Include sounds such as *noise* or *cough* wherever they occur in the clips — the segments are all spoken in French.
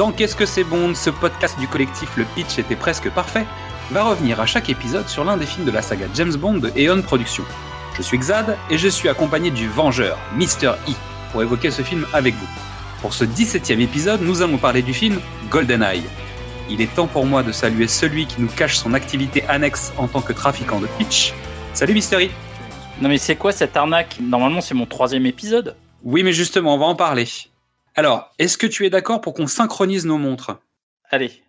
Dans Qu'est-ce que c'est Bond, ce podcast du collectif Le Pitch était presque parfait, va revenir à chaque épisode sur l'un des films de la saga James Bond de Eon Productions. Je suis Xad et je suis accompagné du Vengeur, Mr. E, pour évoquer ce film avec vous. Pour ce 17e épisode, nous allons parler du film GoldenEye. Il est temps pour moi de saluer celui qui nous cache son activité annexe en tant que trafiquant de pitch. Salut Mr. E. Non mais c'est quoi cette arnaque? Normalement c'est mon troisième épisode. Oui mais justement, on va en parler. Alors, est-ce que tu es d'accord pour qu'on synchronise nos montres? Allez,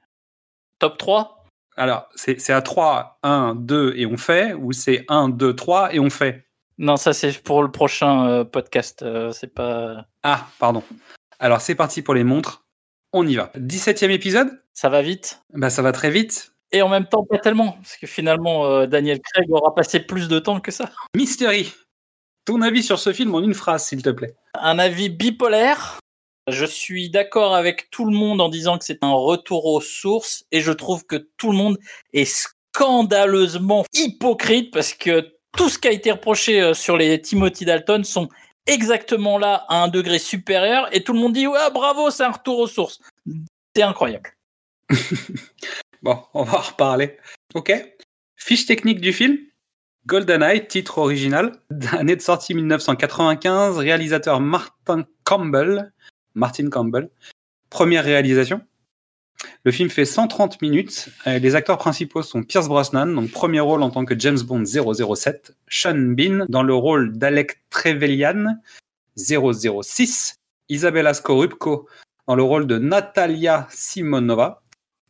top 3 Alors, c'est c'est à 3, 1, 2 et on fait, ou c'est 1, 2, 3 et on fait? Non, ça c'est pour le prochain euh, podcast. euh, c'est pas. Ah, pardon. Alors, c'est parti pour les montres. On y va. 17e épisode? Ça va vite? Bah, ça va très vite. Et en même temps, pas tellement. Parce que finalement, euh, Daniel Craig aura passé plus de temps que ça. Mystery, ton avis sur ce film en une phrase, s'il te plaît. Un avis bipolaire. Je suis d'accord avec tout le monde en disant que c'est un retour aux sources. Et je trouve que tout le monde est scandaleusement hypocrite parce que tout ce qui a été reproché euh, sur les Timothy Dalton sont exactement là à un degré supérieur. Et tout le monde dit Ouais, bravo, c'est un retour aux sources. C'est incroyable. *laughs* Bon, on va en reparler. Ok. Fiche technique du film. GoldenEye, titre original, *laughs* année de sortie 1995, réalisateur Martin Campbell. Martin Campbell. Première réalisation. Le film fait 130 minutes. Euh, Les acteurs principaux sont Pierce Brosnan, donc premier rôle en tant que James Bond 007, Sean Bean dans le rôle d'Alec Trevelyan 006, Isabella Scorupco dans le rôle de Natalia Simonova,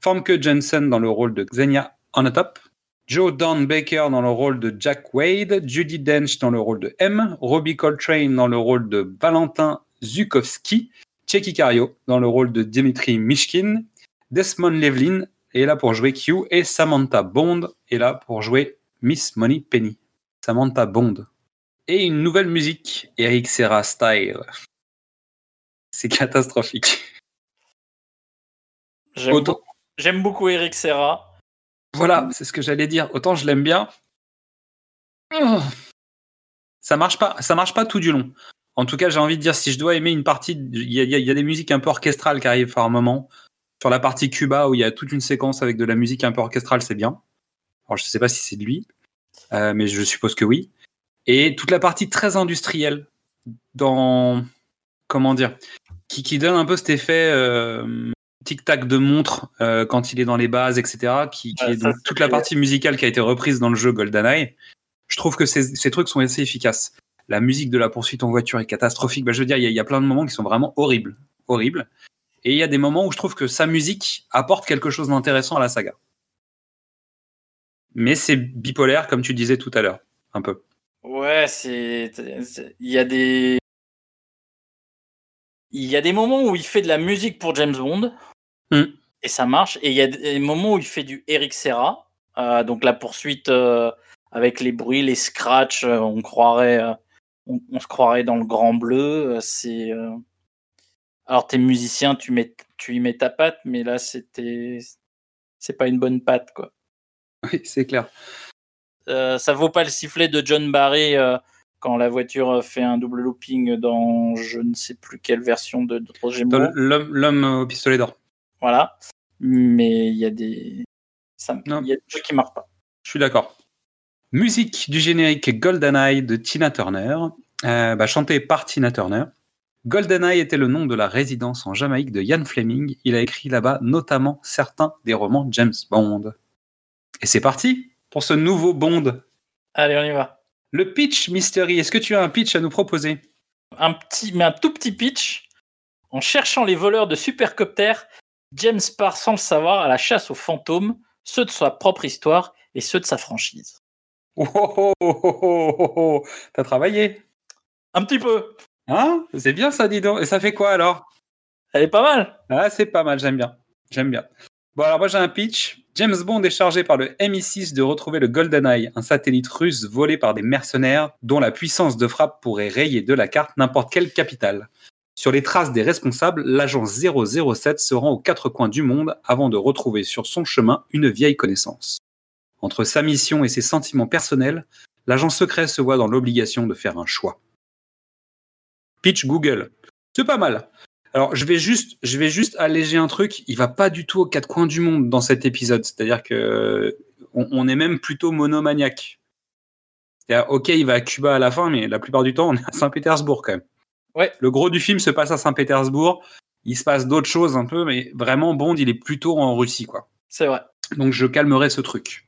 Famke Jensen dans le rôle de Xenia Onatop, Joe Don Baker dans le rôle de Jack Wade, Judy Dench dans le rôle de M, Robbie Coltrane dans le rôle de Valentin Zukovsky, Checky Cario dans le rôle de Dimitri Mishkin, Desmond Levlin est là pour jouer Q et Samantha Bond est là pour jouer Miss Money Penny. Samantha Bond. Et une nouvelle musique, Eric Serra Style. C'est catastrophique. J'aime Autant- beaucoup- J'aime beaucoup Eric Serra. Voilà, c'est ce que j'allais dire. Autant je l'aime bien. Oh. Ça marche pas, ça marche pas tout du long. En tout cas, j'ai envie de dire, si je dois aimer une partie, il y a, y y des musiques un peu orchestrales qui arrivent par un moment. Sur la partie Cuba, où il y a toute une séquence avec de la musique un peu orchestrale, c'est bien. Alors, je sais pas si c'est de lui, euh, mais je suppose que oui. Et toute la partie très industrielle, dans comment dire, qui, qui donne un peu cet effet euh, tic-tac de montre euh, quand il est dans les bases, etc. Qui, qui Ouais, est donc toute la partie musicale qui a été reprise dans le jeu GoldenEye. Je trouve que ces, ces trucs sont assez efficaces. La musique de la poursuite en voiture est catastrophique. Bah, je veux dire, il y, a- il y a plein de moments qui sont vraiment horribles, horribles. Et il y a des moments où je trouve que sa musique apporte quelque chose d'intéressant à la saga. Mais c'est bipolaire, comme tu disais tout à l'heure, un peu. Ouais, c'est. Il y a des. Il y a des moments où il fait de la musique pour James Bond. Hmm. Et ça marche. Et il y a des moments où il fait du Eric Serra. Euh, donc la poursuite euh, avec les bruits, les scratchs, euh, on croirait. euh, on, on se croirait dans le grand bleu. euh, C'est. euh, Alors t'es musicien, tu, mets, tu y mets ta patte, mais là c'était. C'est pas une bonne patte, quoi. Oui, c'est clair. Euh, ça vaut pas le sifflet de John Barry euh, quand la voiture fait un double looping dans je ne sais plus quelle version de, de. L'homme au pistolet d'or. Voilà. Mais il y a des. Il y a des trucs qui marchent pas. Je suis d'accord. Musique du générique GoldenEye de Tina Turner, euh, bah, chantée par Tina Turner. GoldenEye était le nom de la résidence en Jamaïque de Ian Fleming. Il a écrit là-bas notamment certains des romans James Bond. Et c'est parti pour ce nouveau Bond. Allez, on y va. Le pitch Mystery, est-ce que tu as un pitch à nous proposer? Un petit, mais un tout petit pitch. En cherchant les voleurs de supercoptères, James part sans le savoir à la chasse aux fantômes, ceux de sa propre histoire et ceux de sa franchise. Oh, oh, oh, oh, oh, oh, oh. T'as travaillé? Un petit peu. Hein? C'est bien ça, dis donc. Et ça fait quoi alors? Elle est pas mal. Ah, c'est pas mal, j'aime bien. J'aime bien. Bon, alors moi j'ai un pitch. James Bond est chargé par le MI6 de retrouver le GoldenEye, un satellite russe volé par des mercenaires dont la puissance de frappe pourrait rayer de la carte n'importe quelle capitale. Sur les traces des responsables, l'agent 007 se rend aux quatre coins du monde avant de retrouver sur son chemin une vieille connaissance. Entre sa mission et ses sentiments personnels, l'agent secret se voit dans l'obligation de faire un choix. Pitch Google. C'est pas mal. Alors, je vais juste, je vais juste alléger un truc. Il va pas du tout aux quatre coins du monde dans cet épisode. C'est-à-dire que on, on est même plutôt monomaniaque. C'est-à-dire, ok, il va à Cuba à la fin, mais la plupart du temps, on est à Saint-Pétersbourg quand même. Ouais. Le gros du film se passe à Saint-Pétersbourg. Il se passe d'autres choses un peu, mais vraiment Bond, il est plutôt en Russie, quoi. C'est vrai. Donc je calmerai ce truc.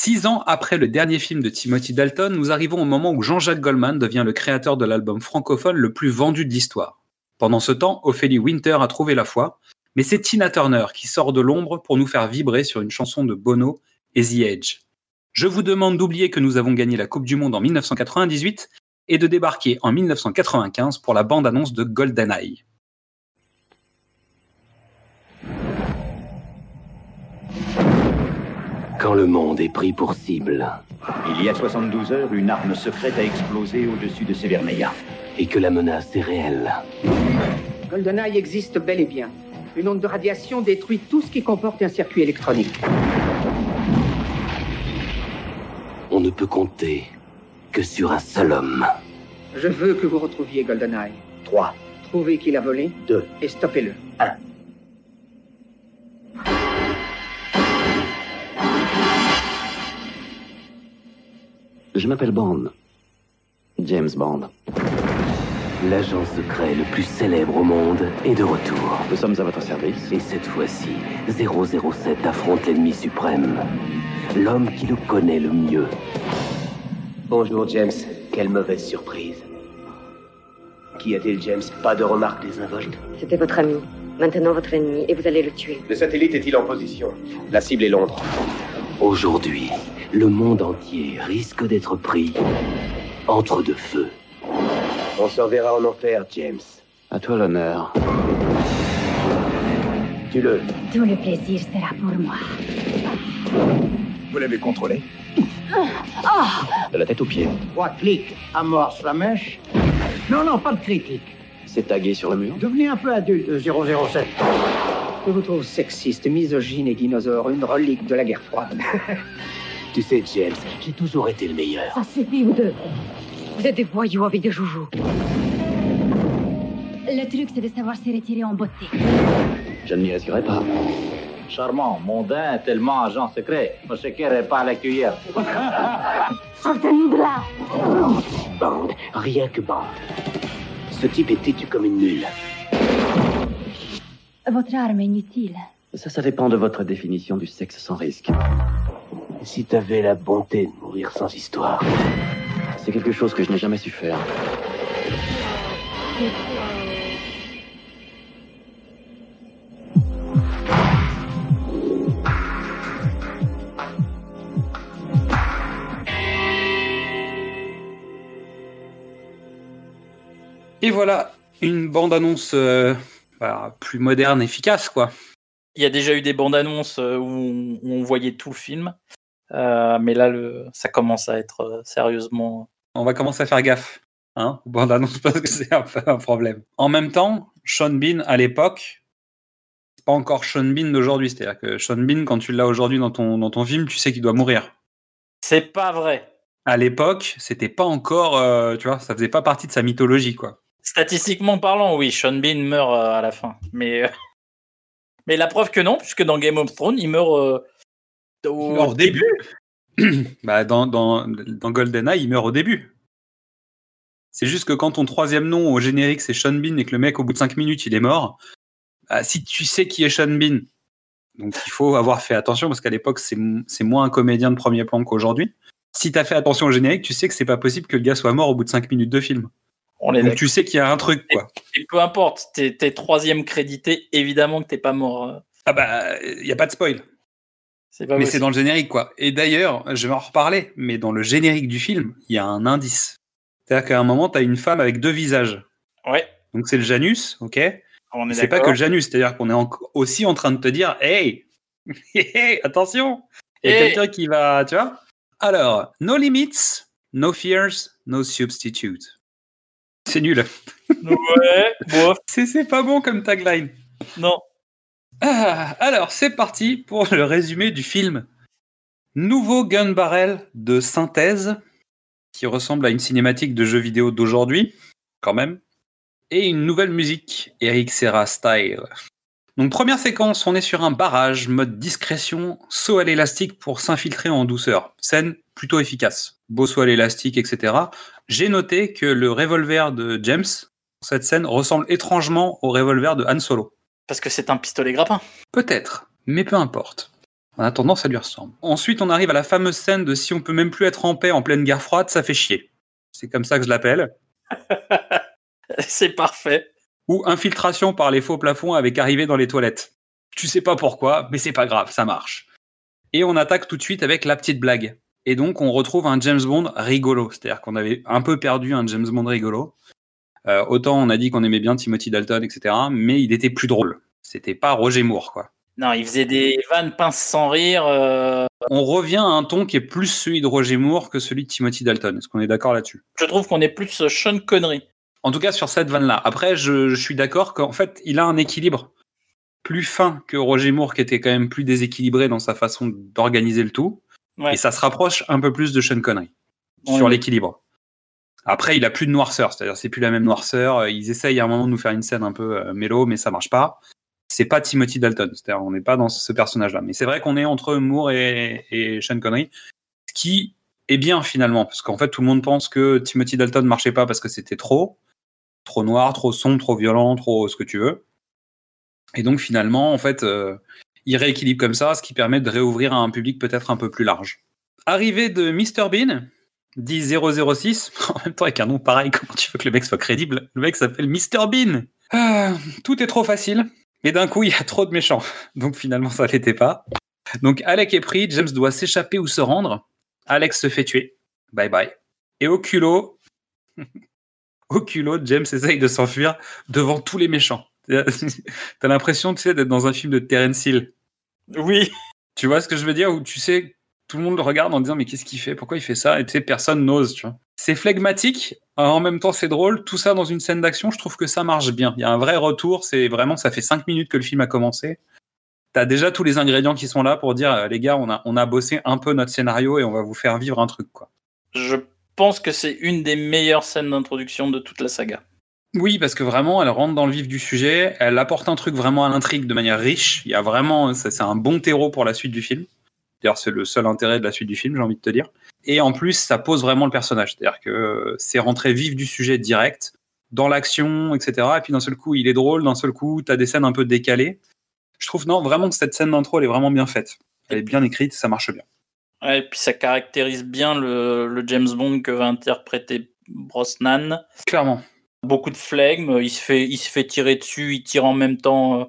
Six ans après le dernier film de Timothy Dalton, nous arrivons au moment où Jean-Jacques Goldman devient le créateur de l'album francophone le plus vendu de l'histoire. Pendant ce temps, Ophélie Winter a trouvé la foi, mais c'est Tina Turner qui sort de l'ombre pour nous faire vibrer sur une chanson de Bono et The Edge. Je vous demande d'oublier que nous avons gagné la Coupe du Monde en 1998 et de débarquer en 1995 pour la bande-annonce de GoldenEye. Quand le monde est pris pour cible Il y a 72 heures, une arme secrète a explosé au-dessus de Severneia. et que la menace est réelle, GoldenEye existe bel et bien. Une onde de radiation détruit tout ce qui comporte un circuit électronique. on ne peut compter que sur un seul homme. Je veux que vous retrouviez GoldenEye. 3, Trouvez qui l'a volé 2, et stoppez-le. 1. Je m'appelle Bond, James Bond. l'agent secret le plus célèbre au monde est de retour. Nous sommes à votre service. Et cette fois-ci, 007 affronte l'ennemi suprême, l'homme qui le connaît le mieux. Bonjour James, quelle mauvaise surprise. Qu'y a-t-il James Pas de remarques désinvoltes C'était votre ami. Maintenant votre ennemi, et vous allez le tuer. Le satellite est-il en position? La cible est Londres. Aujourd'hui, le monde entier risque d'être pris entre deux feux. On se reverra en enfer, James. À toi l'honneur. Tue-le. Tout le plaisir sera pour moi. Vous l'avez contrôlé? De la tête aux pieds. Trois clics, amorce la mèche. Non, non, pas de critique. C'est tagué sur le mur? Devenez un peu adulte, 007. Je vous trouve sexiste, misogyne et dinosaure, une relique de la guerre froide. *laughs* Tu sais James, j'ai toujours été le meilleur. Ça suffit, vous deux. Vous êtes des voyous avec des joujoux. Le truc, c'est de savoir se retirer en beauté. Je ne m'y risquerai pas. Charmant, mondain, tellement agent secret. Mon shaker est pas à la cuillère. Sortez-nous de là Bande, rien que bande. Ce type est têtu comme une mule. Votre arme est inutile. Ça, ça dépend de votre définition du sexe sans risque. Si t'avais la bonté de mourir sans histoire. C'est quelque chose que je n'ai jamais su faire. Et voilà, une bande-annonce euh, bah, plus moderne, efficace, quoi. Il y a déjà eu des bandes annonces euh, où on, où on voyait tout le film. Euh, mais là, le, ça commence à être euh, sérieusement. On va commencer à faire gaffe, hein, aux bandes-annonces, *laughs* parce que c'est un peu un problème. En même temps, Sean Bean, à l'époque, c'est pas encore Sean Bean d'aujourd'hui. C'est-à-dire que Sean Bean, quand tu l'as aujourd'hui dans ton, dans ton film, tu sais qu'il doit mourir. C'est pas vrai. À l'époque, c'était pas encore, euh, tu vois, ça faisait pas partie de sa mythologie, quoi. Statistiquement parlant, oui, Sean Bean meurt à la fin. Mais, *laughs* mais la preuve que non, puisque dans Game of Thrones, il meurt au, Il meurt au début. *clears throat* bah, dans, dans, dans GoldenEye, il meurt au début. C'est juste que quand ton troisième nom au générique c'est Sean Bean et que le mec au bout de 5 minutes il est mort, bah, si tu sais qui est Sean Bean, donc il faut avoir fait attention parce qu'à l'époque c'est c'est moins un comédien de premier plan qu'aujourd'hui. Si t'as fait attention au générique, tu sais que c'est pas possible que le gars soit mort au bout de 5 minutes de film. On est Donc tu sais qu'il y a un truc quoi. Et peu importe, t'es t'es troisième crédité, évidemment que t'es pas mort. euh, Ah bah il y a pas de spoil. C'est pas Mais c'est dans le générique, quoi. Et d'ailleurs, je vais en reparler, mais dans le générique du film, il y a un indice. C'est-à-dire qu'à un moment, tu as une femme avec deux visages. Ouais, Donc c'est le Janus, ok on est C'est pas que le Janus, c'est-à-dire qu'on est en- aussi en train de te dire, *laughs* hey, hey, attention, il y a Hey. quelqu'un qui va, tu vois Alors, no limits, no fears, no substitute. C'est nul. Ouais, bof, *laughs* c'est pas bon comme tagline. non. Ah, alors, c'est parti pour le résumé du film. Nouveau gun barrel de synthèse qui ressemble à une cinématique de jeu vidéo d'aujourd'hui, quand même. et une nouvelle musique, Eric Serra style. Donc première séquence, on est sur un barrage, mode discrétion, saut à l'élastique pour s'infiltrer en douceur. Scène plutôt efficace. Beau saut à l'élastique, etc. J'ai noté que le revolver de James, cette scène, ressemble étrangement au revolver de Han Solo. Parce que c'est un pistolet grappin. Peut-être, mais peu importe. En attendant, ça lui ressemble. Ensuite, on arrive à la fameuse scène de si on peut même plus être en paix en pleine guerre froide, ça fait chier. C'est comme ça que je l'appelle. *laughs* c'est parfait. Ou infiltration par les faux plafonds avec arrivée dans les toilettes. Tu sais pas pourquoi, mais c'est pas grave, ça marche. Et on attaque tout de suite avec la petite blague. Et donc, on retrouve un James Bond rigolo. C'est-à-dire qu'on avait un peu perdu un James Bond rigolo. Euh, autant on a dit qu'on aimait bien Timothy Dalton, etc. Mais il était plus drôle. C'était pas Roger Moore, quoi. Non, il faisait des vannes pinces sans rire. euh, On revient à un ton qui est plus celui de Roger Moore que celui de Timothy Dalton. Est-ce qu'on est d'accord là-dessus? Je trouve qu'on est plus euh, Sean Connery. En tout cas, sur cette vanne-là. Après, je, je suis d'accord qu'en fait, il a un équilibre plus fin que Roger Moore, qui était quand même plus déséquilibré dans sa façon d'organiser le tout. Ouais. Et ça se rapproche un peu plus de Sean Connery sur l'équilibre. Après, il a plus de noirceur, c'est-à-dire c'est plus la même noirceur. Euh, Ils essayent à un moment de nous faire une scène un peu euh, mais ça marche pas. C'est pas Timothy Dalton, c'est-à-dire on n'est pas dans ce personnage-là. Mais c'est vrai qu'on est entre Moore et, et Sean Connery, ce qui est bien finalement, parce qu'en fait tout le monde pense que Timothy Dalton marchait pas parce que c'était trop, trop noir, trop sombre, trop violent, trop ce que tu veux. Et donc finalement, en fait, euh, il rééquilibre comme ça, ce qui permet de réouvrir à un public peut-être un peu plus large. Arrivée de Mr Bean, dit 006, *laughs* en même temps avec un nom pareil, comment tu veux que le mec soit crédible? Le mec s'appelle Mr Bean. Ah, tout est trop facile, mais d'un coup il y a trop de méchants, *laughs* donc finalement ça l'était pas. Donc Alec est pris, James doit s'échapper ou se rendre. Alex se fait tuer. Bye bye. Et au culot, *laughs* au culot, James essaye de s'enfuir devant tous les méchants. T'as l'impression, tu sais, d'être dans un film de Terence Hill. Oui. Tu vois ce que je veux dire? Où tu sais, tout le monde le regarde en disant mais qu'est-ce qu'il fait? Pourquoi il fait ça? Et tu sais, personne n'ose, tu vois. C'est flegmatique, en même temps c'est drôle, tout ça dans une scène d'action, je trouve que ça marche bien. Il y a un vrai retour, c'est vraiment, ça fait cinq minutes que le film a commencé. T'as déjà tous les ingrédients qui sont là pour dire euh, les gars, on a, on a bossé un peu notre scénario et on va vous faire vivre un truc, quoi. Je pense que c'est une des meilleures scènes d'introduction de toute la saga. Oui, parce que vraiment, elle rentre dans le vif du sujet, elle apporte un truc vraiment à l'intrigue de manière riche. Il y a vraiment, c'est un bon terreau pour la suite du film. D'ailleurs, c'est le seul intérêt de la suite du film, j'ai envie de te dire. Et en plus, ça pose vraiment le personnage. C'est-à-dire que c'est rentré vif du sujet direct, dans l'action, etc. Et puis d'un seul coup, il est drôle, d'un seul coup, t'as des scènes un peu décalées. Je trouve, non, vraiment que cette scène d'intro, elle est vraiment bien faite. Elle est bien écrite, ça marche bien. Ouais, et puis ça caractérise bien le, le James Bond que va interpréter Brosnan. Clairement. Beaucoup de flegme, il se fait, il se fait tirer dessus, il tire en même temps euh,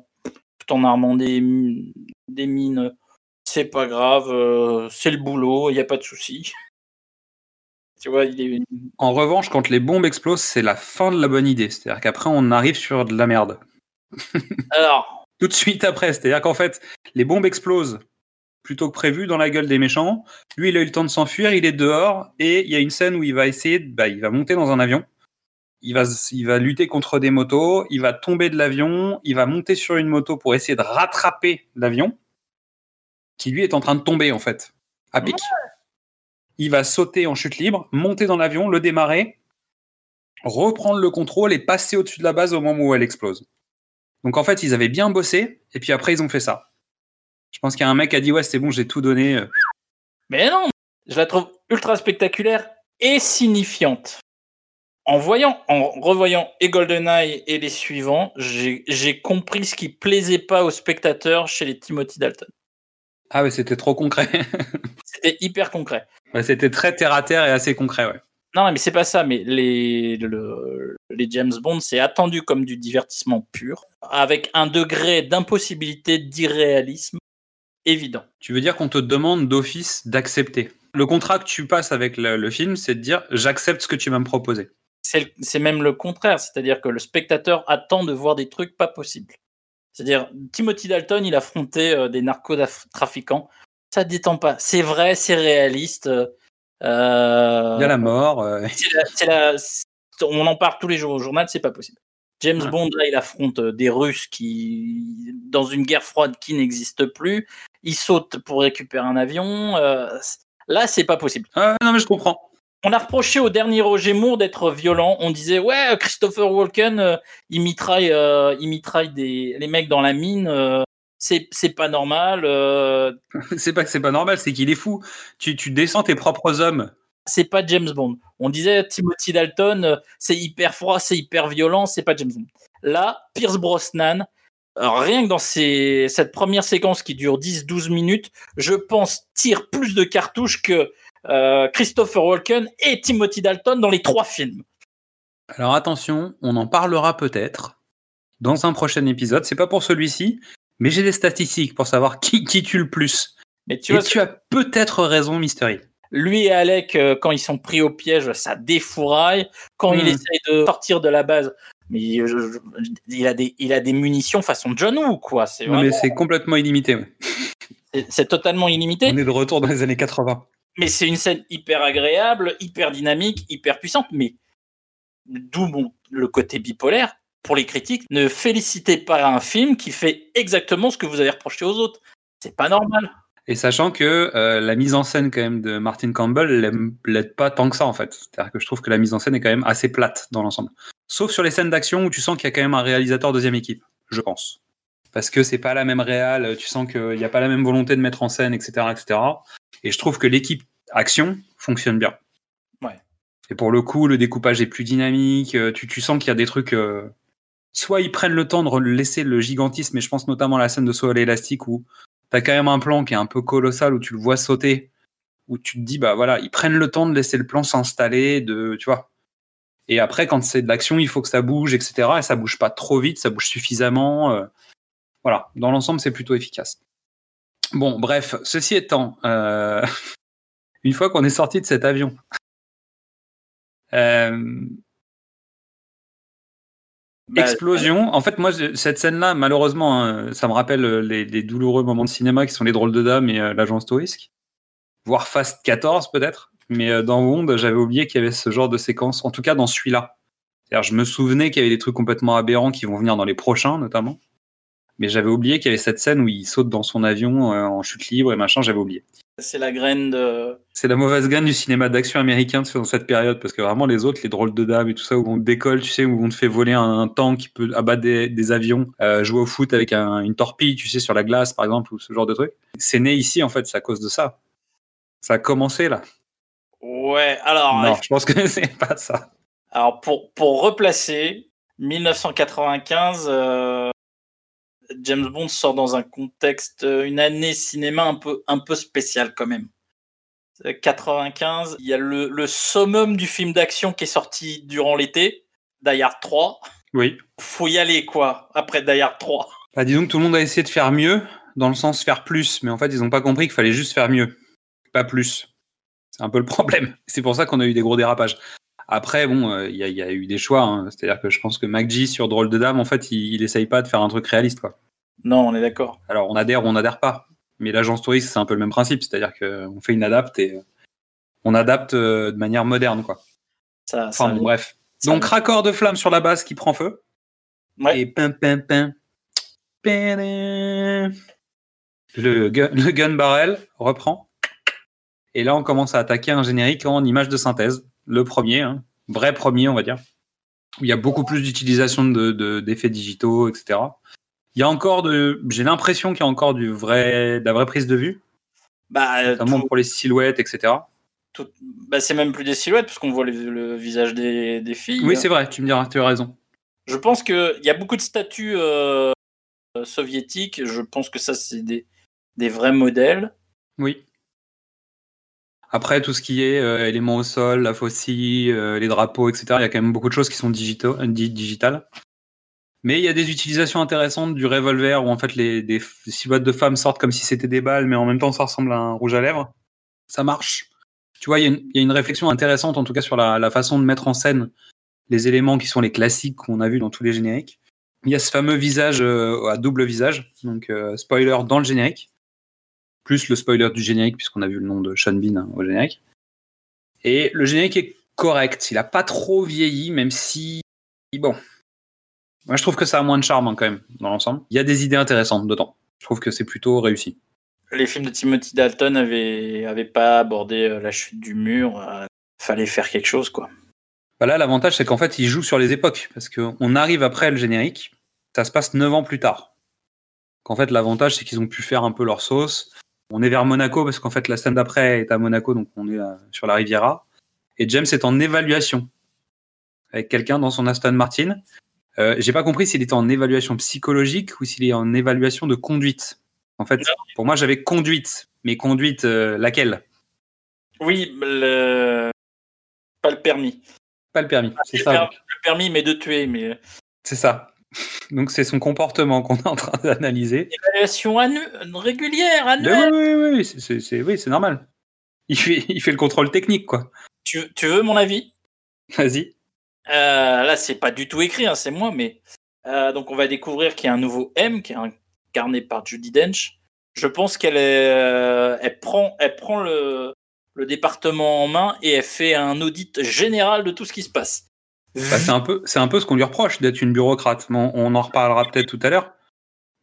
tout en armant des mines. C'est pas grave, euh, c'est le boulot, il n'y a pas de souci. *laughs* tu vois, il est. En revanche, quand les bombes explosent, c'est la fin de la bonne idée. C'est-à-dire qu'après, on arrive sur de la merde. *laughs* Alors, tout de suite après. C'est-à-dire qu'en fait, les bombes explosent plutôt que prévu dans la gueule des méchants. Lui, il a eu le temps de s'enfuir, il est dehors, et il y a une scène où il va essayer, de- bah, il va monter dans un avion. Il va, il va lutter contre des motos, il va tomber de l'avion, il va monter sur une moto pour essayer de rattraper l'avion, qui lui est en train de tomber en fait, à pic. Il va sauter en chute libre, monter dans l'avion, le démarrer, reprendre le contrôle et passer au-dessus de la base au moment où elle explose. Donc en fait, ils avaient bien bossé, et puis après, ils ont fait ça. Je pense qu'il y a un mec qui a dit Ouais, c'est bon, j'ai tout donné. euh. mais non, je la trouve ultra spectaculaire et signifiante. En voyant, en revoyant et GoldenEye et les suivants, j'ai j'ai compris ce qui plaisait pas aux spectateurs chez les Timothy Dalton. Ah, ouais, c'était trop concret. *laughs* C'était hyper concret. Ouais, c'était très terre à terre et assez concret, ouais. Non, mais c'est pas ça. Mais les, le- les James Bond, c'est attendu comme du divertissement pur, avec un degré d'impossibilité, d'irréalisme évident. Tu veux dire qu'on te demande d'office d'accepter. Le contrat que tu passes avec le, le film, c'est de dire j'accepte ce que tu vas me proposer. C'est même le contraire, c'est-à-dire que le spectateur attend de voir des trucs pas possibles. C'est-à-dire, Timothy Dalton, il affrontait euh, des narcotrafiquants. Ça détend pas. C'est vrai, c'est réaliste. euh, Il y a la mort. euh, *laughs* la- la- on en parle tous les jours au journal, c'est pas possible. James Ouais. Bond, là, il affronte euh, des Russes qui, dans une guerre froide qui n'existe plus, il saute pour récupérer un avion. euh, là, c'est pas possible. Ah, non, mais je comprends. On a reproché au dernier Roger Moore d'être violent. On disait ouais, Christopher Walken, euh, il mitraille, euh, il mitraille des les mecs dans la mine. euh, c'est c'est pas normal. euh, *laughs* c'est pas que c'est pas normal, c'est qu'il est fou. Tu, tu descends tes propres hommes. c'est pas James Bond. On disait Timothy Dalton, c'est hyper froid, c'est hyper violent, c'est pas James Bond. Là, Pierce Brosnan, rien que dans ces- cette première séquence qui dure 10-12 minutes, je pense tire plus de cartouches que euh, Christopher Walken et Timothy Dalton dans les trois films. Alors attention, on en parlera peut-être dans un prochain épisode. C'est pas pour celui-ci, mais j'ai des statistiques pour savoir qui, qui tue le plus. Mais tu Et vois, tu as peut-être raison, Mystery. lui et Alec, euh, quand ils sont pris au piège, ça défouraille. Quand il Hmm. essaye de sortir de la base, mais je- je- il, a des, il a des munitions façon John Woo, quoi. C'est Non, mais c'est complètement illimité. ouais. c'est totalement illimité. On est de retour dans les années 80. Mais c'est une scène hyper agréable, hyper dynamique, hyper puissante. Mais d'où mon- le côté bipolaire. Pour les critiques, ne félicitez pas un film qui fait exactement ce que vous avez reproché aux autres. C'est pas normal. Et sachant que euh, la mise en scène quand même de Martin Campbell l'aide pas tant que ça en fait. C'est-à-dire que je trouve que la mise en scène est quand même assez plate dans l'ensemble. Sauf sur les scènes d'action où tu sens qu'il y a quand même un réalisateur deuxième équipe, je pense. Parce que c'est pas la même réal, tu sens qu'il n'y a pas la même volonté de mettre en scène, etc., etc. Et je trouve que l'équipe action fonctionne bien. Ouais. Et pour le coup, le découpage est plus dynamique. euh, Tu, tu sens qu'il y a des trucs. euh, soit ils prennent le temps de laisser le gigantisme, et je pense notamment à la scène de saut à l'élastique où t'as quand même un plan qui est un peu colossal où tu le vois sauter, où tu te dis bah voilà, ils prennent le temps de laisser le plan s'installer, de tu vois. Et après, quand c'est de l'action, il faut que ça bouge, etc. Et ça bouge pas trop vite, ça bouge suffisamment. euh, voilà, dans l'ensemble, c'est plutôt efficace. Bon, bref, ceci étant, euh, *laughs* une fois qu'on est sorti de cet avion, *laughs* euh, Bah, explosion. En fait, moi, cette scène-là, malheureusement, hein, ça me rappelle euh, les, les douloureux moments de cinéma qui sont les drôles de dames et euh, l'agence Tourisque, voire Fast 14 peut-être. Mais dans Bond, j'avais oublié qu'il y avait ce genre de séquence, en tout cas dans celui-là. C'est-à-dire, je me souvenais qu'il y avait des trucs complètement aberrants qui vont venir dans les prochains, notamment. Mais j'avais oublié qu'il y avait cette scène où il saute dans son avion euh, en chute libre et machin, j'avais oublié. C'est la graine de. C'est la mauvaise graine du cinéma d'action américain dans cette période, parce que vraiment les autres, les drôles de dames et tout ça, où on te décolle, tu sais, où on te fait voler un, un tank qui peut abattre des, des avions, euh, jouer au foot avec un- une torpille, tu sais, sur la glace par exemple, ou ce genre de truc. C'est né ici en fait, c'est à cause de ça. Ça a commencé là. Ouais, alors. non, je pense que *laughs* c'est pas ça. Alors, pour, pour replacer, 1995, euh, James Bond sort dans un contexte, euh, une année cinéma un peu, un peu spéciale quand même. Euh, 95, il y a le, le summum du film d'action qui est sorti durant l'été, Die Hard 3. Oui. Faut y aller, quoi, après Die Hard 3. Bah, disons que tout le monde a essayé de faire mieux, dans le sens faire plus, mais en fait, ils n'ont pas compris qu'il fallait juste faire mieux, pas plus. C'est un peu le problème. C'est pour ça qu'on a eu des gros dérapages. Après, bon, euh, il y, a- il y a eu des choix. hein. C'est-à-dire que je pense que MacG sur Drôle de Dame, en fait, il, il essaye pas de faire un truc réaliste, quoi. Non, on est d'accord. Alors, on adhère ou on n'adhère pas. Mais l'agence touriste, c'est un peu le même principe. C'est-à-dire qu'on fait une adapte et euh, on adapte euh, de manière moderne, quoi. Ça, Enfin, ça- bon, bref. ça- Donc, raccord de flamme sur la base qui prend feu. Ouais. Et pim, pim, pim. Pim, Le gun, le gun barrel reprend. Et là, on commence à attaquer un générique en image de synthèse. Le premier, hein. vrai premier, on va dire. Où il y a beaucoup plus d'utilisation de, de- d'effets digitaux, etc. Il y a encore de. J'ai l'impression qu'il y a encore du vrai, de la vraie prise de vue, Bah, notamment tout- pour les silhouettes, etc. tout- bah, c'est même plus des silhouettes, parce qu'on voit le, le visage des, des filles. Oui, c'est vrai, tu me diras, tu as raison. Je pense qu'il y a beaucoup de statues euh, soviétiques. Je pense que ça, c'est des, des vrais modèles. Oui. Après, tout ce qui est euh, éléments au sol, la faucille, euh, les drapeaux, etc., il y a quand même beaucoup de choses qui sont digitales. Mais il y a des utilisations intéressantes du revolver où en fait les des silhouettes de femmes sortent comme si c'était des balles, mais en même temps ça ressemble à un rouge à lèvres. Ça marche. Tu vois, il y, y a une réflexion intéressante en tout cas sur la, la façon de mettre en scène les éléments qui sont les classiques qu'on a vus dans tous les génériques. Il y a ce fameux visage euh, à double visage, donc euh, spoiler dans le générique plus le spoiler du générique, puisqu'on a vu le nom de Sean Bean hein, au générique. Et le générique est correct. Il a pas trop vieilli, même si. Bon. Moi, je trouve que ça a moins de charme, hein, quand même, dans l'ensemble. Il y a des idées intéressantes dedans. Je trouve que c'est plutôt réussi. Les films de Timothy Dalton avaient, avaient pas abordé euh, la chute du mur. euh, fallait faire quelque chose, quoi. Bah là, l'avantage, c'est qu'en fait, il joue sur les époques. Parce qu'on arrive après le générique, ça se passe 9 ans plus tard. Qu'en fait, l'avantage, c'est qu'ils ont pu faire un peu leur sauce. On est vers Monaco, parce qu'en fait, la scène d'après est à Monaco, donc on est euh, sur la Riviera. Et James est en évaluation avec quelqu'un dans son Aston Martin. Euh, J'ai pas compris s'il était en évaluation psychologique ou s'il est en évaluation de conduite. En fait, pour moi, j'avais conduite. Mais conduite, euh, laquelle? Oui, le... pas le permis. Pas le permis, c'est le ça. permis, le permis, mais de tuer. Mais C'est ça. Donc c'est son comportement qu'on est en train d'analyser. évaluation annu... régulière, Mais annuelle. Oui, oui, oui, c'est- oui, normal. Il fait, il fait le contrôle technique, quoi. Tu, tu veux mon avis? Vas-y. Euh, Là, c'est pas du tout écrit, hein, c'est moi, mais euh, donc on va découvrir qu'il y a un nouveau M qui est incarné par Judy Dench. Je pense qu'elle euh, elle prend, elle prend le, le département en main et elle fait un audit général de tout ce qui se passe. Bah, c'est un peu, c'est un peu ce qu'on lui reproche d'être une bureaucrate. On, on en reparlera peut-être tout à l'heure.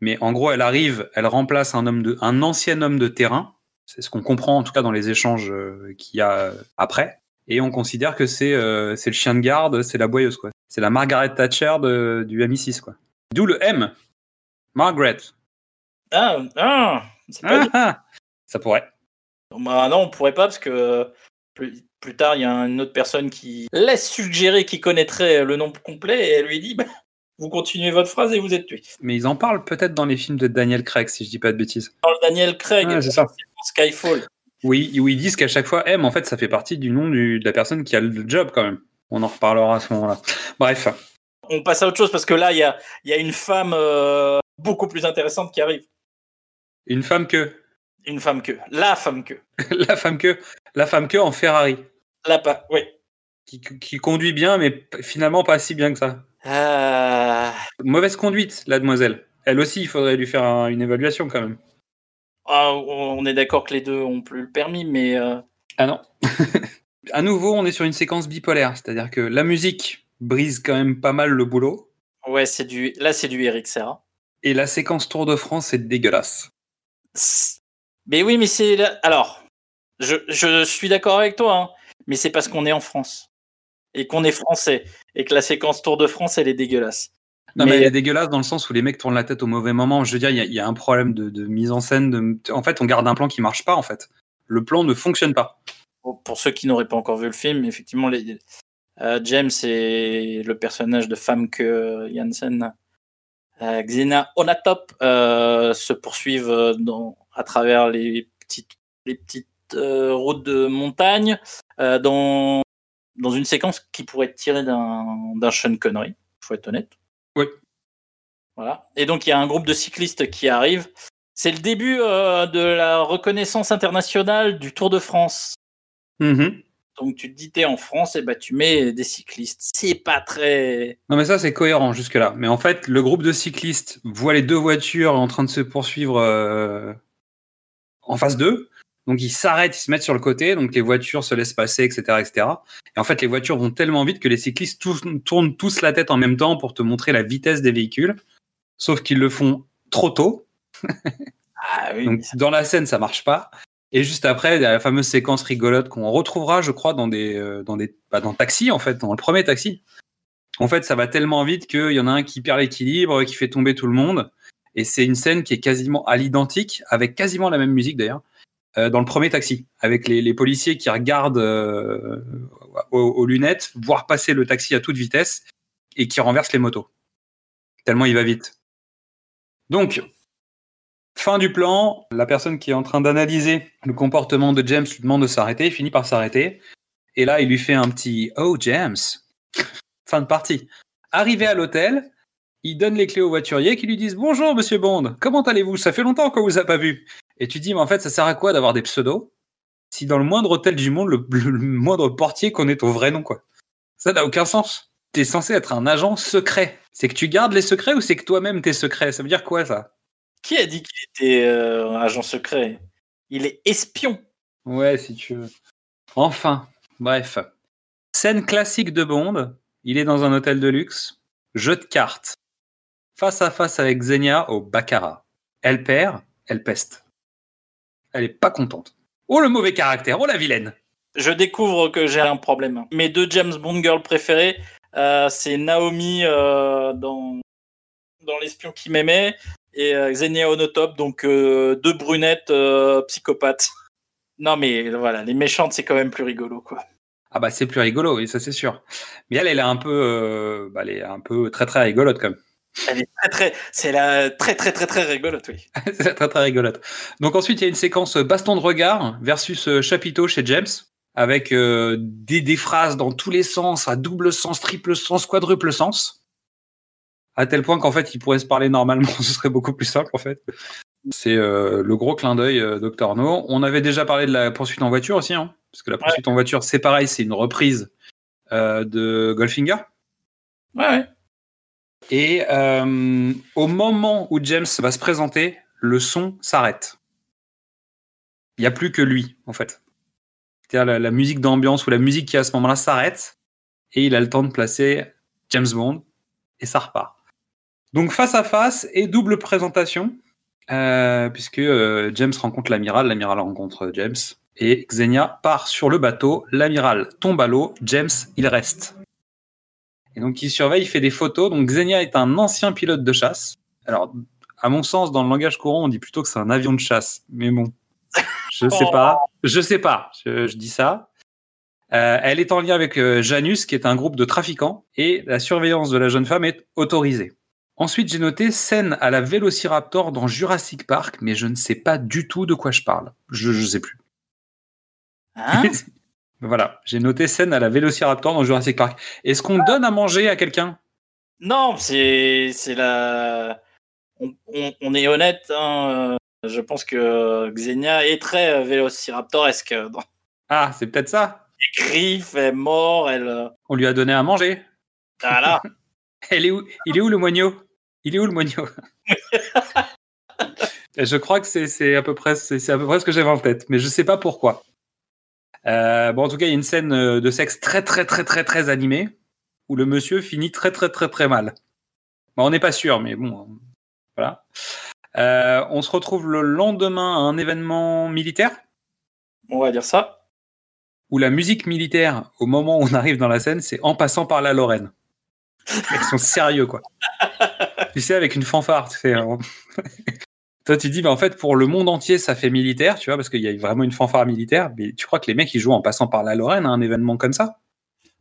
Mais en gros, elle arrive, elle remplace un homme de, un ancien homme de terrain. C'est ce qu'on comprend en tout cas dans les échanges euh, qu'il y a euh, après. Et on considère que c'est, euh, c'est le chien de garde, c'est la boyeuse quoi. C'est la Margaret Thatcher de- du MI6 quoi. D'où le M. Margaret. Ah, ah, c'est pas Ah, ah. Ça pourrait. Bah non, on pourrait pas parce que plus, tard, il y a une autre personne qui laisse suggérer qu'il connaîtrait le nom complet et elle lui dit bah, Vous continuez votre phrase et vous êtes tué. Mais ils en parlent peut-être dans les films de Daniel Craig, si je dis pas de bêtises. Dans le Daniel Craig, c'est ça. Skyfall. Oui, où ils disent qu'à chaque fois, M, en fait, ça fait partie du nom du- de la personne qui a le job quand même. On en reparlera à ce moment-là. Bref. On passe à autre chose parce que là, il y a, il y a une femme euh, beaucoup plus intéressante qui arrive. Une femme que. Une femme que. La femme que. *laughs* la femme que. La femme que en Ferrari. La pas. Oui. Qui, qui conduit bien, mais finalement pas si bien que ça. Euh, Mauvaise conduite, la demoiselle. Elle aussi, il faudrait lui faire un- une évaluation quand même. ah, on est d'accord que les deux ont plus le permis, mais euh, Ah non. *laughs* à nouveau, on est sur une séquence bipolaire. C'est-à-dire que la musique brise quand même pas mal le boulot. ouais, c'est du. Là, c'est du Eric Serra. Et la séquence Tour de France est dégueulasse. Mais oui, mais c'est. la- Alors, je, je suis d'accord avec toi, hein, mais c'est parce qu'on est en France. Et qu'on est français. Et que la séquence Tour de France, elle est dégueulasse. Non, mais, Mais- elle est dégueulasse dans le sens où les mecs tournent la tête au mauvais moment. Je veux dire, il y y, a un problème de, de mise en scène. De... En fait, on garde un plan qui marche pas, en fait. Le plan ne fonctionne pas. Pour, pour ceux qui n'auraient pas encore vu le film, effectivement, les, euh, James et le personnage de Famke Janssen, euh, Xena Onatop, euh, se poursuivent dans, à travers les petites, les petites euh, routes de montagne euh, dans, dans une séquence qui pourrait être tirée d'un Sean Connery, faut être honnête. Oui. Voilà. Et donc, il y a un groupe de cyclistes qui arrive. C'est le début euh, de la reconnaissance internationale du Tour de France. Mhm. Donc tu te dis t'es en France et bah tu mets des cyclistes. C'est pas très. Non, mais ça, c'est cohérent jusque-là. Mais en fait, le groupe de cyclistes voit les deux voitures en train de se poursuivre euh, en face d'eux. Donc, ils s'arrêtent, ils se mettent sur le côté. Donc, les voitures se laissent passer, etc., etc. Et en fait, les voitures vont tellement vite que les cyclistes tous- tournent tous la tête en même temps pour te montrer la vitesse des véhicules. Sauf qu'ils le font trop tôt. Ah oui. Donc, dans la scène, ça marche pas. Et juste après, il y a la fameuse séquence rigolote qu'on retrouvera, je crois, dans des, euh, dans des, bah, dans Taxi, en fait, dans le premier Taxi. En fait, ça va tellement vite qu'il y en a un qui perd l'équilibre, qui fait tomber tout le monde. Et c'est une scène qui est quasiment à l'identique, avec quasiment la même musique d'ailleurs, euh, dans le premier Taxi, avec les, policiers qui regardent euh, aux, lunettes, voir passer le taxi à toute vitesse et qui renversent les motos. Tellement il va vite. Donc, Fin du plan, la personne qui est en train d'analyser le comportement de James lui demande de s'arrêter, finit par s'arrêter. Et là, il lui fait un petit Oh, James Fin de partie. Arrivé à l'hôtel, il donne les clés au voiturier qui lui disent Bonjour, monsieur Bond, comment allez-vous? Ça fait longtemps qu'on vous a pas vu. Et tu dis Mais en fait, ça sert à quoi d'avoir des pseudos? Si dans le moindre hôtel du monde, le, *laughs* le moindre portier connaît ton vrai nom, quoi Ça n'a aucun sens. T'es censé être un agent secret. C'est que tu gardes les secrets ou c'est que toi-même t'es secret? Ça veut dire quoi, ça? Qui a dit qu'il était euh, un agent secret? Il est espion. Ouais, si tu veux. Enfin, bref. Scène classique de Bond. Il est dans un hôtel de luxe. Jeu de cartes. Face à face avec Xenia au Baccarat. Elle perd, elle peste. Elle est pas contente. Oh le mauvais caractère, oh la vilaine. Je découvre que j'ai un problème. Mes deux James Bond girls préférées, euh, c'est Naomi euh, dans, dans L'espion qui m'aimait et euh, Xenia Onotop, donc deux brunettes psychopathes. Non, mais voilà, les méchantes, c'est quand même plus rigolo, quoi. Ah bah c'est plus rigolo, oui, ça c'est sûr. Mais elle, elle est un peu, bah, elle est un peu très très rigolote quand même. Elle est très, très, c'est la très, très, très, très rigolote, oui. *laughs* c'est très très rigolote. Donc ensuite, il y a une séquence baston de regard versus euh, chapiteau chez James, avec euh, des, des phrases dans tous les sens, à double sens, triple sens, quadruple sens. À tel point qu'en fait, ils pourraient se parler normalement, *laughs* ce serait beaucoup plus simple en fait. C'est euh, le gros clin d'œil euh, Dr No. On avait déjà parlé de la poursuite en voiture aussi, hein, parce que la poursuite en voiture, c'est pareil, c'est une reprise euh, de Goldfinger. Ouais, ouais. Et euh, au moment où James va se présenter, le son s'arrête. Il n'y a plus que lui, en fait. C'est-à-dire la, musique d'ambiance ou la musique qui à ce moment-là s'arrête et il a le temps de placer James Bond et ça repart. Donc face à face et double présentation, euh, puisque euh, James rencontre l'amiral, l'amiral rencontre James et Xenia part sur le bateau, l'amiral tombe à l'eau, James il reste. Et donc il surveille, il fait des photos. Donc Xenia est un ancien pilote de chasse. Alors à mon sens, dans le langage courant, on dit plutôt que c'est un avion de chasse. Mais bon, je sais pas. Je sais pas. Je, je dis ça. Euh, elle est en lien avec euh, Janus, qui est un groupe de trafiquants, et la surveillance de la jeune femme est autorisée. Ensuite, j'ai noté scène à la Vélociraptor dans Jurassic Park, mais je ne sais pas du tout de quoi je parle. Je ne sais plus. Hein? *laughs* voilà, j'ai noté scène à la Vélociraptor dans Jurassic Park. Est-ce qu'on donne à manger à quelqu'un? Non, c'est, la. On, on, on est honnête, hein, euh, je pense que Xenia est très euh, vélociraptoresque. Dans Ah, c'est peut-être ça. les griffes, elle est morte, elle. euh, On lui a donné à manger. Voilà. *laughs* Elle est où Il est où le moignon Il est où le moignon Et *laughs* Je crois que c'est à peu près à peu près ce que j'avais en tête, mais je sais pas pourquoi. Euh, bon, en tout cas, il y a une scène euh, de sexe très très très très très animée où le monsieur finit très très très très mal. Bon, on n'est pas sûr, mais bon, voilà. Euh, on se retrouve le lendemain à un événement militaire On va dire ça. où la musique militaire, au moment où on arrive dans la scène, c'est en passant par la Lorraine. Ils sont sérieux, quoi. *laughs* tu sais, avec une fanfare. Tu sais, hein. Toi, tu dis, mais en fait, pour le monde entier, ça fait militaire, tu vois, parce qu'il y a vraiment une fanfare militaire. Mais tu crois que les mecs, ils jouent en passant par la Lorraine à un événement comme ça?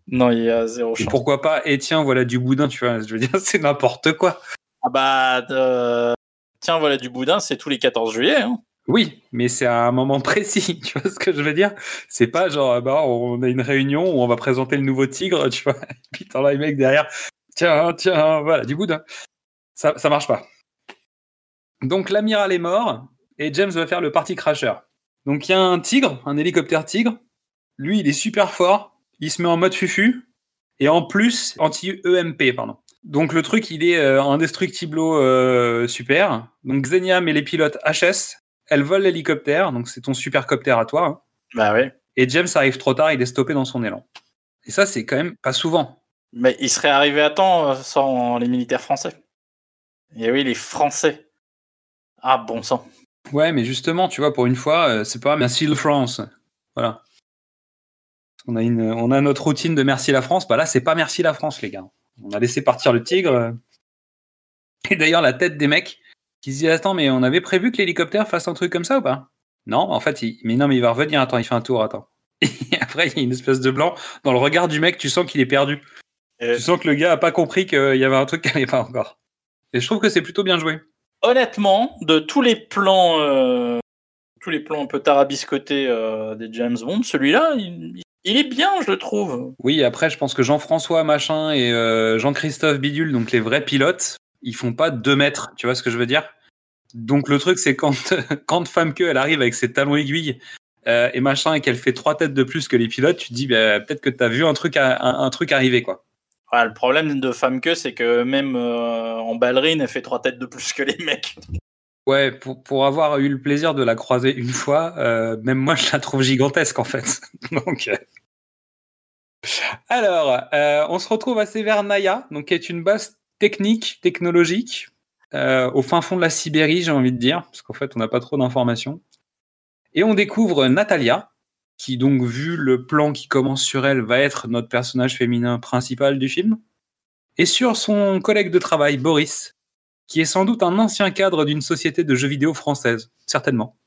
Non, il y a zéro Et chance. pourquoi pas Et tiens, voilà du boudin, tu vois. Je veux dire, *laughs* c'est n'importe quoi. Ah bah, euh, tiens, voilà du boudin, c'est tous les 14 juillet. Hein. Oui, mais c'est à un moment *laughs* précis, tu vois ce que je veux dire? C'est pas genre, ah bah, on a une réunion où on va présenter le nouveau tigre, tu vois. *laughs* Et puis t'en as les mecs derrière. Tiens, tiens, voilà, du boudin. Ça, ça marche pas. Donc l'amiral est mort et James va faire le party crasher. Donc il y a un tigre, un hélicoptère tigre. Lui, il est super fort. Il se met en mode fufu et en plus anti-EMP, pardon. Donc le truc, il est euh, indestructiblo euh, super. Donc Xenia met les pilotes HS. Elle vole l'hélicoptère, donc c'est ton supercopter à toi. hein. Bah oui. Et James arrive trop tard, il est stoppé dans son élan. Et ça, c'est quand même pas souvent. Mais il serait arrivé à temps euh, sans les militaires français. Et oui, les Français. Ah, bon sang. Ouais, mais justement, tu vois, pour une fois, euh, c'est pas merci le France. Voilà. On a, une, on a notre routine de merci la France. Bah là, c'est pas merci la France, les gars. On a laissé partir le tigre. Et d'ailleurs, la tête des mecs qui se disent Attends, mais on avait prévu que l'hélicoptère fasse un truc comme ça ou pas? Non, en fait, il... mais non, mais il va revenir. Attends, il fait un tour. Attends. *laughs* Et après, il y a une espèce de blanc. Dans le regard du mec, tu sens qu'il est perdu. Euh, Tu sens que le gars a pas compris qu'il y avait un truc qui allait pas encore. Et je trouve que c'est plutôt bien joué. Honnêtement, de tous les plans, euh, tous les plans un peu tarabiscotés euh, des James Bond, celui-là, il, est bien, je le trouve. Oui, après, je pense que Jean-François Machin et euh, Jean-Christophe Bidule, donc les vrais pilotes, ils font pas deux mètres. Tu vois ce que je veux dire? Donc le truc, c'est quand, *laughs* quand Famke, elle arrive avec ses talons aiguilles et machin, et qu'elle fait trois têtes de plus que les pilotes, tu te dis, bah, peut-être que tu as vu un truc, un truc arriver, quoi. Ah, le problème de Famke, c'est que même euh, en ballerine, elle fait trois têtes de plus que les mecs. Ouais, pour, pour avoir eu le plaisir de la croiser une fois, euh, même moi, je la trouve gigantesque, en fait. *laughs* donc... euh. Alors, on se retrouve à Severnaya, donc qui est une base technique, technologique, au fin fond de la Sibérie, j'ai envie de dire, parce qu'en fait, on n'a pas trop d'informations. Et on découvre Natalia, qui donc, vu le plan qui commence sur elle, va être notre personnage féminin principal du film, et sur son collègue de travail, Boris, qui est sans doute un ancien cadre d'une société de jeux vidéo française, certainement.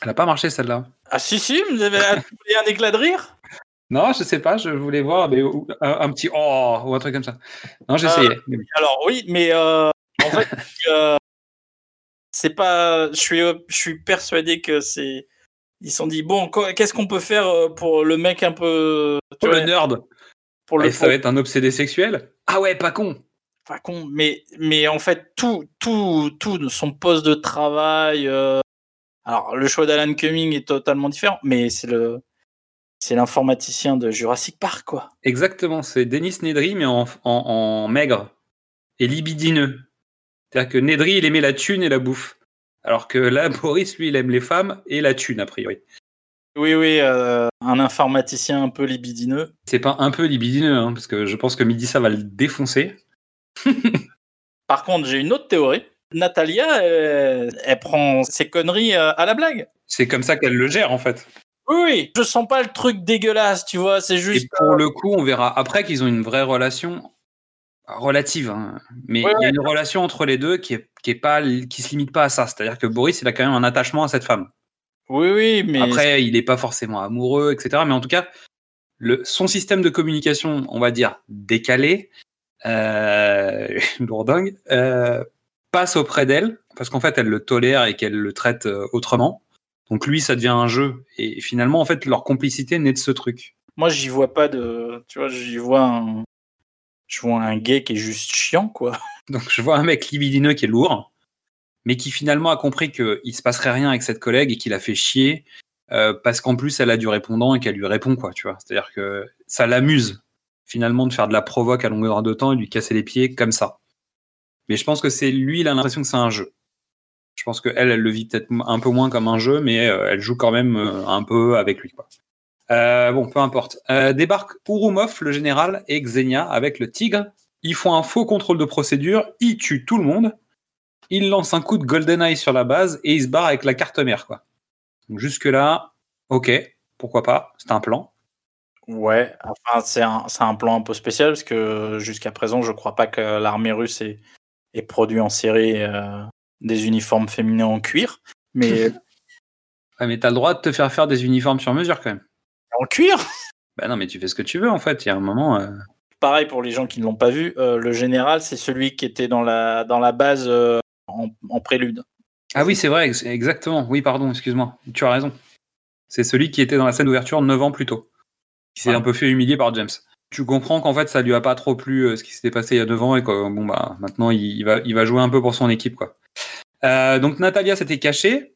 Elle n'a pas marché celle-là. Ah si si, vous avez un, éclat de rire? Non, je sais pas, je voulais voir mais, un, un petit oh ou un truc comme ça. Non, j'essayais. bon. Alors oui, mais euh, en fait, *laughs* euh, c'est pas. Je suis, je suis persuadé que c'est. Ils se sont dit bon, qu'est-ce qu'on peut faire euh, pour le mec un peu. tu le nerd, pour le et ça va être un obsédé sexuel? Ah ouais, pas con pas con, mais mais en fait tout tout tout son poste de travail. euh, alors le choix d'Alan Cumming est totalement différent, mais c'est le c'est l'informaticien de Jurassic Park quoi. Exactement, c'est Denis Nedry, mais en, en, en maigre et libidineux. C'est-à-dire que Nedry, il aimait la thune et la bouffe. Alors que là, *laughs* Boris, lui, il aime les femmes et la thune, a priori. Oui oui, euh, un informaticien un peu libidineux. C'est pas un peu libidineux, hein, parce que je pense que Midissa va le défoncer. *laughs* Par contre, j'ai une autre théorie. Natalia, elle, elle prend ses conneries euh, à la blague. C'est comme ça qu'elle le gère, en fait. Oui, oui, je sens pas le truc dégueulasse, tu vois, c'est Et juste. pour le coup, on verra après qu'ils ont une vraie relation relative, hein. mais Ouais, il y a une relation entre les deux qui est, qui est pas, qui se limite pas à ça. C'est-à-dire que Boris, il a quand même un attachement à cette femme. Oui, oui, mais. Après, il n'est pas forcément amoureux, etc. Mais en tout cas, le, son système de communication, on va dire décalé, euh, *laughs* lourdingue, euh, passe auprès d'elle parce qu'en fait, elle le tolère et qu'elle le traite euh, autrement. Donc lui, ça devient un jeu. Et finalement, en fait, leur complicité naît de ce truc. Moi, j'y vois pas de. Tu vois, j'y vois un. Je vois un gay qui est juste chiant, quoi. *laughs* Donc je vois un mec libidineux qui est lourd, mais qui finalement a compris qu'il se passerait rien avec cette collègue et qu'il a fait chier euh, parce qu'en plus elle a du répondant et qu'elle lui répond quoi, tu vois. C'est-à-dire que ça l'amuse finalement de faire de la provoque à longueur de temps et de lui casser les pieds comme ça. Mais je pense que c'est lui, il a l'impression que c'est un jeu. Je pense qu'elle, elle le vit peut-être un peu moins comme un jeu, mais euh, elle joue quand même euh, un peu avec lui. Euh, bon, peu importe. Euh, débarque Urumov, le général, et Xenia avec le tigre. Ils font un faux contrôle de procédure, ils tuent tout le monde. Ils lancent un coup de GoldenEye sur la base et ils se barrent avec la carte mère. Quoi. Donc jusque-là, ok, pourquoi pas, c'est un plan. Ouais, enfin, c'est un, plan un peu spécial parce que jusqu'à présent, je crois pas que l'armée russe ait, ait produit en série euh, des uniformes féminins en cuir. Mais *laughs* Ouais, mais t'as le droit de te faire faire des uniformes sur mesure quand même. En cuir Bah non, mais tu fais ce que tu veux en fait. Il y a un moment. euh, Pareil pour les gens qui ne l'ont pas vu, euh, le général, c'est celui qui était dans la, dans la base euh, en, en prélude. Ah oui, c'est vrai, ex- exactement. Oui, pardon, excuse-moi. Tu as raison. C'est celui qui était dans la scène d'ouverture 9 ans plus tôt. Qui s'est Ouais. un peu fait humilier par James. Tu comprends qu'en fait, ça lui a pas trop plu euh, ce qui s'était passé il y a 9 ans et que bon, bah, maintenant, il, il va, il va jouer un peu pour son équipe. Quoi. Euh, donc, Natalia s'était cachée.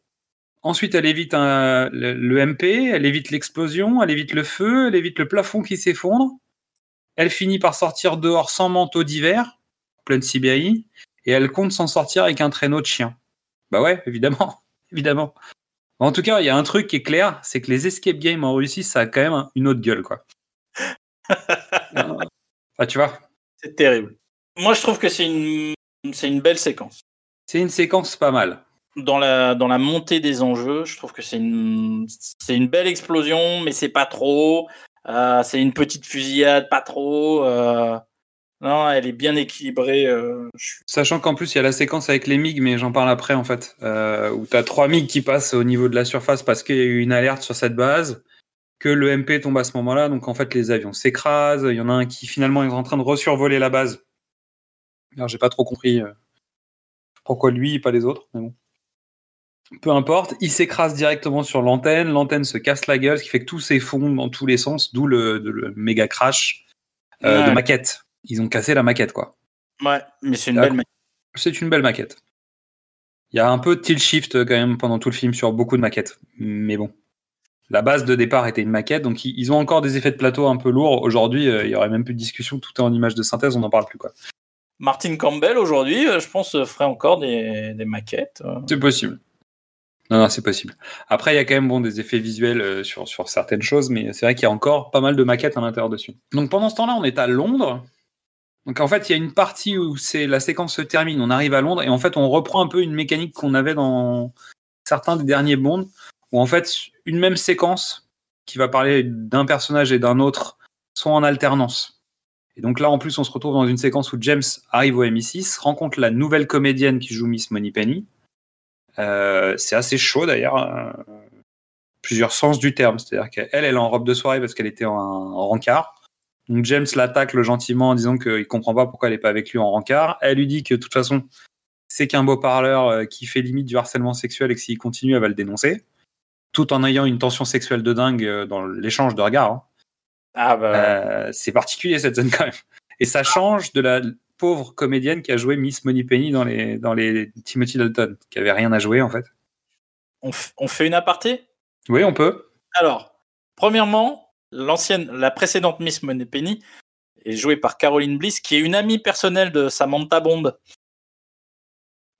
Ensuite, elle évite un- le, le MP, elle évite l'explosion, elle évite le feu, elle évite le plafond qui s'effondre. Elle finit par sortir dehors sans manteau d'hiver, en pleine Sibérie, et elle compte s'en sortir avec un traîneau de chien. Bah ouais, évidemment, *laughs* évidemment. En tout cas, il y a un truc qui est clair, c'est que les escape games en Russie, ça a quand même une autre gueule, quoi. *laughs* Ah, tu vois, C'est terrible. Moi, je trouve que c'est une, c'est une belle séquence. c'est une séquence pas mal. Dans la, dans la montée des enjeux, je trouve que c'est une, une belle explosion, mais c'est pas trop. Euh, c'est une petite fusillade, pas trop. euh, non, elle est bien équilibrée. euh, Sachant qu'en plus, il y a la séquence avec les MiG, mais j'en parle après, en fait, où tu as trois MiG qui passent au niveau de la surface parce qu'il y a eu une alerte sur cette base, que le MP tombe à ce moment-là, donc en fait, les avions s'écrasent, il y en a un qui finalement est en train de resurvoler la base. Alors, j'ai pas trop compris pourquoi lui et pas les autres, mais bon. Peu importe, il s'écrase directement sur l'antenne, l'antenne se casse la gueule, ce qui fait que tout s'effondre dans tous les sens, d'où le, méga crash euh, de maquette. Ils ont cassé la maquette, quoi. Ouais, mais c'est une belle. ma- C'est une belle maquette. Il y a un peu de tilt shift euh, quand même pendant tout le film sur beaucoup de maquettes. Mais bon. La base de départ était une maquette, donc ils ont encore des effets de plateau un peu lourds. Aujourd'hui, euh, il y aurait même plus de discussion, tout est en image de synthèse, on n'en parle plus. quoi. Martin Campbell aujourd'hui, je pense, ferait encore des, des maquettes. C'est possible. Non, non, c'est possible. Après, il y a quand même bon, des effets visuels euh, sur, sur certaines choses, mais c'est vrai qu'il y a encore pas mal de maquettes à l'intérieur dessus. Donc pendant ce temps-là, on est à Londres. Donc en fait, il y a une partie où c'est la séquence se termine, on arrive à Londres, et en fait, on reprend un peu une mécanique qu'on avait dans certains des derniers Bonds, où en fait, une même séquence qui va parler d'un personnage et d'un autre sont en alternance. Et donc là, en plus, on se retrouve dans une séquence où James arrive au MI6, rencontre la nouvelle comédienne qui joue Miss Moneypenny. Euh, c'est assez chaud d'ailleurs, euh, plusieurs sens du terme. C'est-à-dire qu'elle, elle est en robe de soirée parce qu'elle était en, en rencard. Donc James l'attaque le gentiment en disant qu'il comprend pas pourquoi elle est pas avec lui en rencard. Elle lui dit que de toute façon, c'est qu'un beau parleur euh, qui fait limite du harcèlement sexuel et que s'il continue, elle va le dénoncer. Tout en ayant une tension sexuelle de dingue dans l'échange de regards. hein. Ah bah. Euh, c'est particulier cette scène quand même. Et ça change de la pauvre comédienne qui a joué Miss Moneypenny dans les, dans les Timothy Dalton, qui avait rien à jouer en fait. On, fait une aparté? Oui, on peut. Alors, premièrement, l'ancienne, la précédente Miss Moneypenny est jouée par Caroline Bliss, qui est une amie personnelle de Samantha Bond.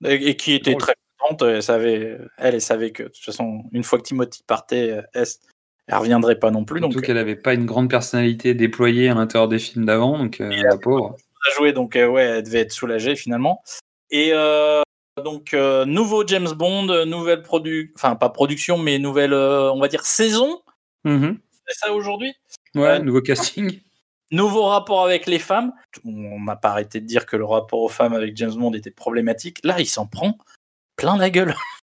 Et, et qui était Drôle. très contente. Elle savait, elle, elle savait que, de toute façon, une fois que Timothy partait, euh, elle, elle reviendrait pas non plus. Donc, Surtout qu'elle avait pas une grande personnalité déployée à l'intérieur des films d'avant, donc euh, la pauvre. À jouer, donc euh, ouais, elle devait être soulagée finalement. Et euh, donc euh, nouveau James Bond, euh, nouvelle produ, enfin pas production, mais nouvelle, euh, on va dire saison. Mhm. C'est ça aujourd'hui? Ouais, nouveau casting. Nouveau rapport avec les femmes. On n'a pas arrêté de dire que le rapport aux femmes avec James Bond était problématique. Là, il s'en prend plein la gueule. *laughs*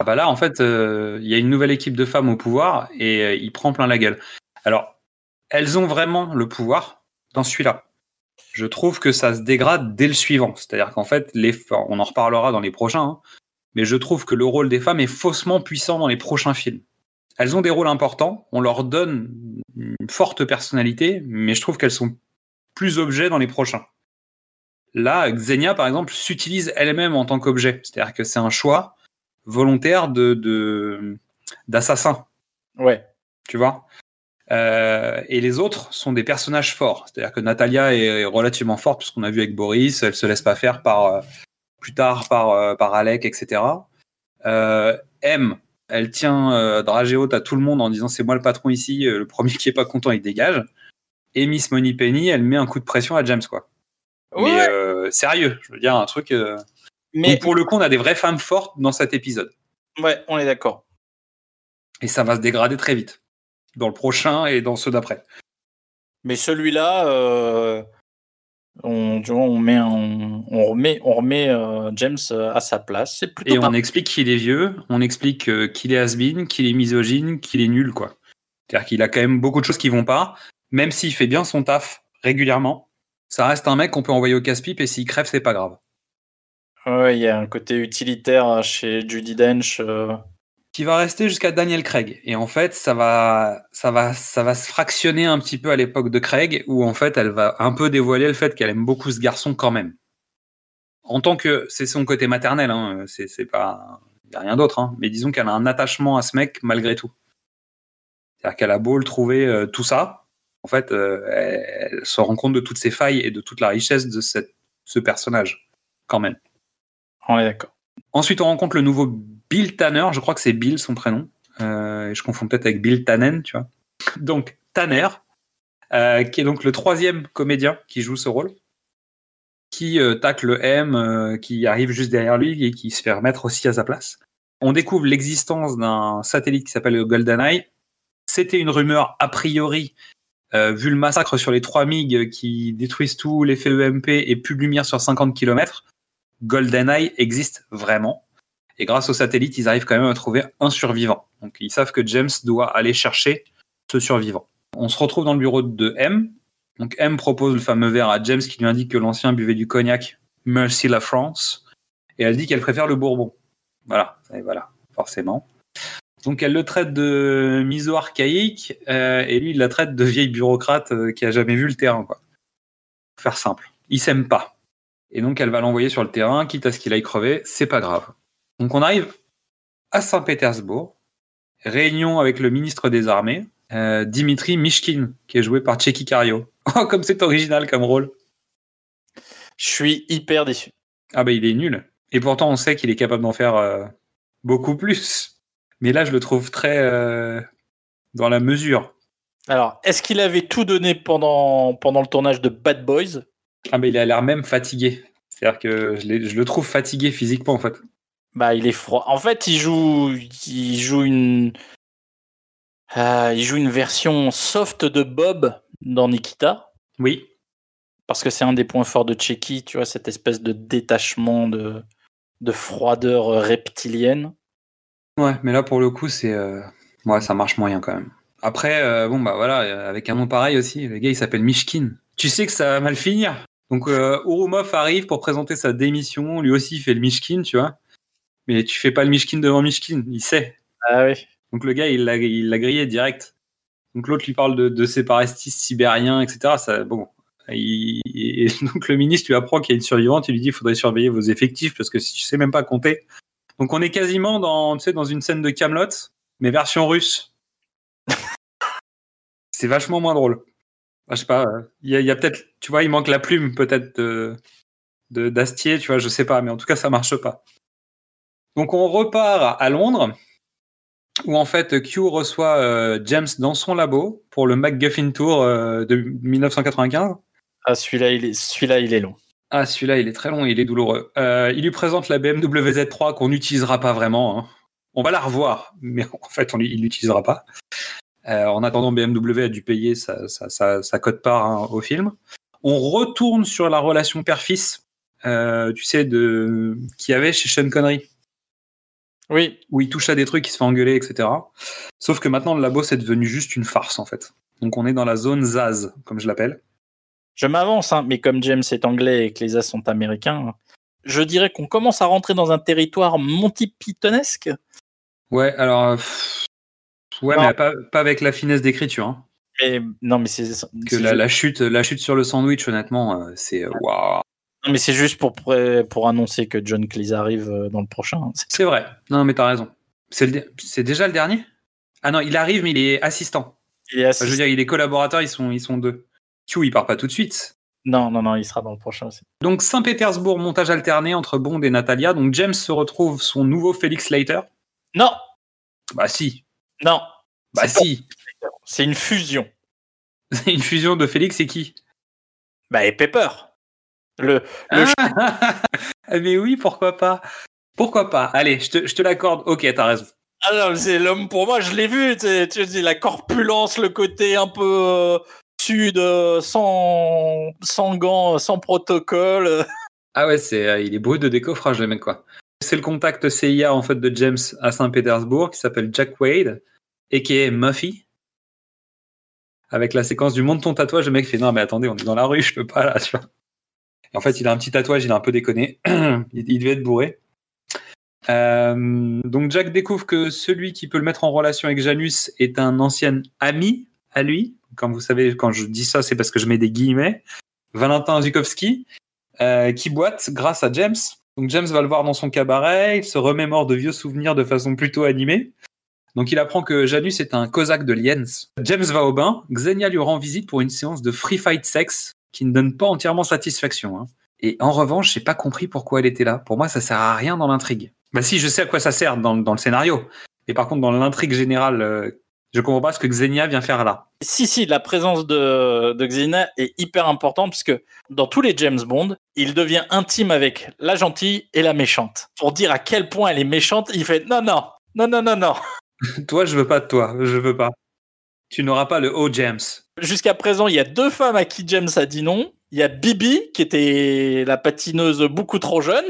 Ah bah là, en fait, euh, il y a une nouvelle équipe de femmes au pouvoir et euh, il prend plein la gueule. Alors, elles ont vraiment le pouvoir dans celui-là. Je trouve que ça se dégrade dès le suivant. C'est-à-dire qu'en fait, les, on en reparlera dans les prochains, hein, mais je trouve que le rôle des femmes est faussement puissant dans les prochains films. Elles ont des rôles importants, on leur donne une forte personnalité, mais je trouve qu'elles sont plus objets dans les prochains. Là, Xenia, par exemple, s'utilise elle-même en tant qu'objet. C'est-à-dire que c'est un choix volontaire de de- d'assassin, Ouais. tu vois? Euh, et les autres sont des personnages forts. C'est-à-dire que Natalia est relativement forte, puisqu'on a vu avec Boris, elle se laisse pas faire par euh, plus tard par euh, par Alec, etc. M, elle tient dragée haute à tout le monde en disant c'est moi le patron ici, le premier qui est pas content il dégage. Et Miss Moneypenny, elle met un coup de pression à James quoi. Ouais, sérieux, je veux dire un truc. mais donc, pour le coup, on a des vraies femmes fortes dans cet épisode. ouais, on est d'accord. Et ça va se dégrader très vite. Dans le prochain et dans ceux d'après. Mais celui-là, euh, on, met, remet, on remet euh, James euh, à sa place. C'est plutôt Et pas on explique qu'il est vieux, on explique euh, qu'il est has-been, qu'il est misogyne, qu'il est nul, quoi. C'est-à-dire qu'il a quand même beaucoup de choses qui vont pas, même s'il fait bien son taf régulièrement. Ça reste un mec qu'on peut envoyer au casse-pipe et s'il crève, c'est pas grave. Ouais, il y a un côté utilitaire chez Judy Dench. euh, Qui va rester jusqu'à Daniel Craig. Et en fait, ça va, ça va, ça va se fractionner un petit peu à l'époque de Craig, où en fait, elle va un peu dévoiler le fait qu'elle aime beaucoup ce garçon quand même. En tant que, c'est son côté maternel, hein, c'est, pas, y a rien d'autre, hein, mais disons qu'elle a un attachement à ce mec malgré tout. C'est-à-dire qu'elle a beau le trouver euh, tout ça, en fait, euh, elle, elle se rend compte de toutes ses failles et de toute la richesse de cette, ce personnage, quand même. On est d'accord. Ensuite, on rencontre le nouveau Bill Tanner. Je crois que c'est Bill son prénom. Euh, je confonds peut-être avec Bill Tannen, tu vois. *laughs* Donc Tanner, euh, qui est donc le troisième comédien qui joue ce rôle, qui euh, tacle M, qui arrive juste derrière lui et qui se fait remettre aussi à sa place. On découvre l'existence d'un satellite qui s'appelle le GoldenEye. C'était une rumeur a priori, vu le massacre sur les trois MiG qui détruisent tout, l'effet EMP et plus de lumière sur 50 km. GoldenEye existe vraiment. Et grâce au satellite, ils arrivent quand même à trouver un survivant. Donc ils savent que James doit aller chercher ce survivant. On se retrouve dans le bureau de M. Donc M propose le fameux verre à James qui lui indique que l'ancien buvait du cognac Merci la France. Et elle dit qu'elle préfère le Bourbon. Voilà, et voilà, forcément. Donc elle le traite de miso archaïque euh, et lui il la traite de vieille bureaucrate euh, qui a jamais vu le terrain. Quoi. Pour faire simple. Ils s'aiment pas. Et donc elle va l'envoyer sur le terrain, quitte à ce qu'il aille crever, c'est pas grave. Donc on arrive à Saint-Pétersbourg, réunion avec le ministre des Armées, euh, Dimitri Mishkin, qui est joué par Checky Cario. *laughs* Oh, comme c'est original comme rôle. Je suis hyper déçu. Ah bah il est nul. Et pourtant on sait qu'il est capable d'en faire euh, beaucoup plus. Mais là je le trouve très euh, dans la mesure. Alors, est-ce qu'il avait tout donné pendant, pendant le tournage de Bad Boys? Ah mais il a l'air même fatigué. C'est-à-dire que je le trouve fatigué physiquement en fait. Bah, il est froid. En fait, il joue, il joue une. Euh, il joue une version soft de Bob dans Nikita. Oui. Parce que c'est un des points forts de Checky, tu vois, cette espèce de détachement, de, de froideur reptilienne. Ouais, mais là pour le coup, c'est. euh, Ouais, ça marche moyen quand même. Après, euh, bon, bah voilà, avec un nom pareil aussi, le gars il s'appelle Mishkin. Tu sais que ça va mal finir. Donc, euh, Urumov arrive pour présenter sa démission. Lui aussi, il fait le Mishkin, tu vois. Mais tu fais pas le Mishkin devant Mishkin, il sait. Ah oui. Donc, le gars, il l'a il l'a grillé direct. Donc, l'autre lui parle de, de séparatistes sibériens, etc. Ça, bon. Il- et *laughs* donc, le ministre lui apprend qu'il y a une survivante. Il lui dit il faudrait surveiller vos effectifs parce que si tu sais même pas compter. Donc, on est quasiment dans, tu sais, dans une scène de Camelot, mais version russe. *laughs* C'est vachement moins drôle. Ah, je sais pas, il y a, il y a peut-être, tu vois, il manque la plume peut-être de de- d'Astier, tu vois, je sais pas, mais en tout cas, ça marche pas. Donc, on repart à Londres, où en fait, Q reçoit euh, James dans son labo pour le MacGuffin Tour euh, de 1995. Ah, celui-là, il est, celui-là, il est long. Ah, celui-là, il est très long, il est douloureux. Euh, il lui présente la BMW Z3 qu'on n'utilisera pas vraiment. hein. On va la revoir, mais en fait, on, il l'utilisera pas. En attendant, BMW a dû payer sa, sa, sa, sa cote-part hein, au film. On retourne sur la relation père-fils, tu sais, de qu'il y avait chez Sean Connery, Oui. où il touche à des trucs, il se fait engueuler, etc. Sauf que maintenant, le labo, c'est devenu juste une farce, en fait. Donc, on est dans la zone Zaz, comme je l'appelle. Je m'avance, hein, mais comme James est anglais et que les As sont américains, je dirais qu'on commence à rentrer dans un territoire Monty Pythonesque. Ouais, alors. euh, pff, ouais, Non. mais pas, pas avec la finesse d'écriture. Hein. Mais non, mais c'est Que la, la chute, la chute sur le sandwich, honnêtement, euh, c'est waouh. Non, mais c'est juste pour pré- pour annoncer que John Cleese arrive euh, dans le prochain. hein. C'est- vrai. Non, mais t'as raison. C'est le déjà le dernier? Ah non, il arrive, mais il est assistant. Il est Enfin, assis- je veux dire, il est collaborateur, ils sont, ils sont deux. Q, il part pas tout de suite. Non, non, non, il sera dans le prochain aussi. Donc, Saint-Pétersbourg, montage alterné entre Bond et Natalia. Donc, James se retrouve son nouveau Félix Leiter. Non, Bah, si. non, Bah, si. c'est une fusion. *laughs* C'est une fusion de Félix et qui? Bah, et Pepper. Le, le Ah, *laughs* Mais oui, pourquoi pas Pourquoi pas Allez, je te, je te l'accorde. Ok, t'as raison. Ah non, c'est l'homme pour moi, je l'ai vu, tu sais, la corpulence, le côté un peu euh, sud, euh, sans, sans gants, sans protocole. euh. *laughs* Ah ouais, c'est, euh, il est brut de décoffrage, le mec, quoi. C'est le contact CIA, en fait, de James à Saint-Pétersbourg, qui s'appelle Jack Wade, et qui est Muffy. Avec la séquence du monte ton tatouage, le mec fait non, mais attendez, on est dans la rue, je peux pas, là, tu vois. En fait, il a un petit tatouage, il a un peu déconné. *clears throat* il, devait être bourré. Euh, donc, Jack découvre que celui qui peut le mettre en relation avec Janus est un ancien ami à lui. Comme vous savez, quand je dis ça, c'est parce que je mets des guillemets. Valentin Zukowski, euh, qui boite grâce à James. Donc James va le voir dans son cabaret, il se remémore de vieux souvenirs de façon plutôt animée. Donc il apprend que Janus est un cosaque de Lienz. James va au bain, Xenia lui rend visite pour une séance de free fight sex qui ne donne pas entièrement satisfaction. hein. Et en revanche, j'ai pas compris pourquoi elle était là. Pour moi, ça sert à rien dans l'intrigue. Bah si, je sais à quoi ça sert dans, dans le scénario. Et par contre, dans l'intrigue générale, euh, je comprends pas ce que Xenia vient faire là. Si, si, la présence de, de Xena est hyper importante parce que dans tous les James Bond, il devient intime avec la gentille et la méchante. Pour dire à quel point elle est méchante, il fait non, non, non, non, non, non. *laughs* toi, je veux pas de toi, je veux pas. Tu n'auras pas le haut James. Jusqu'à présent, il y a deux femmes à qui James a dit non. Il y a Bibi, qui était la patineuse beaucoup trop jeune.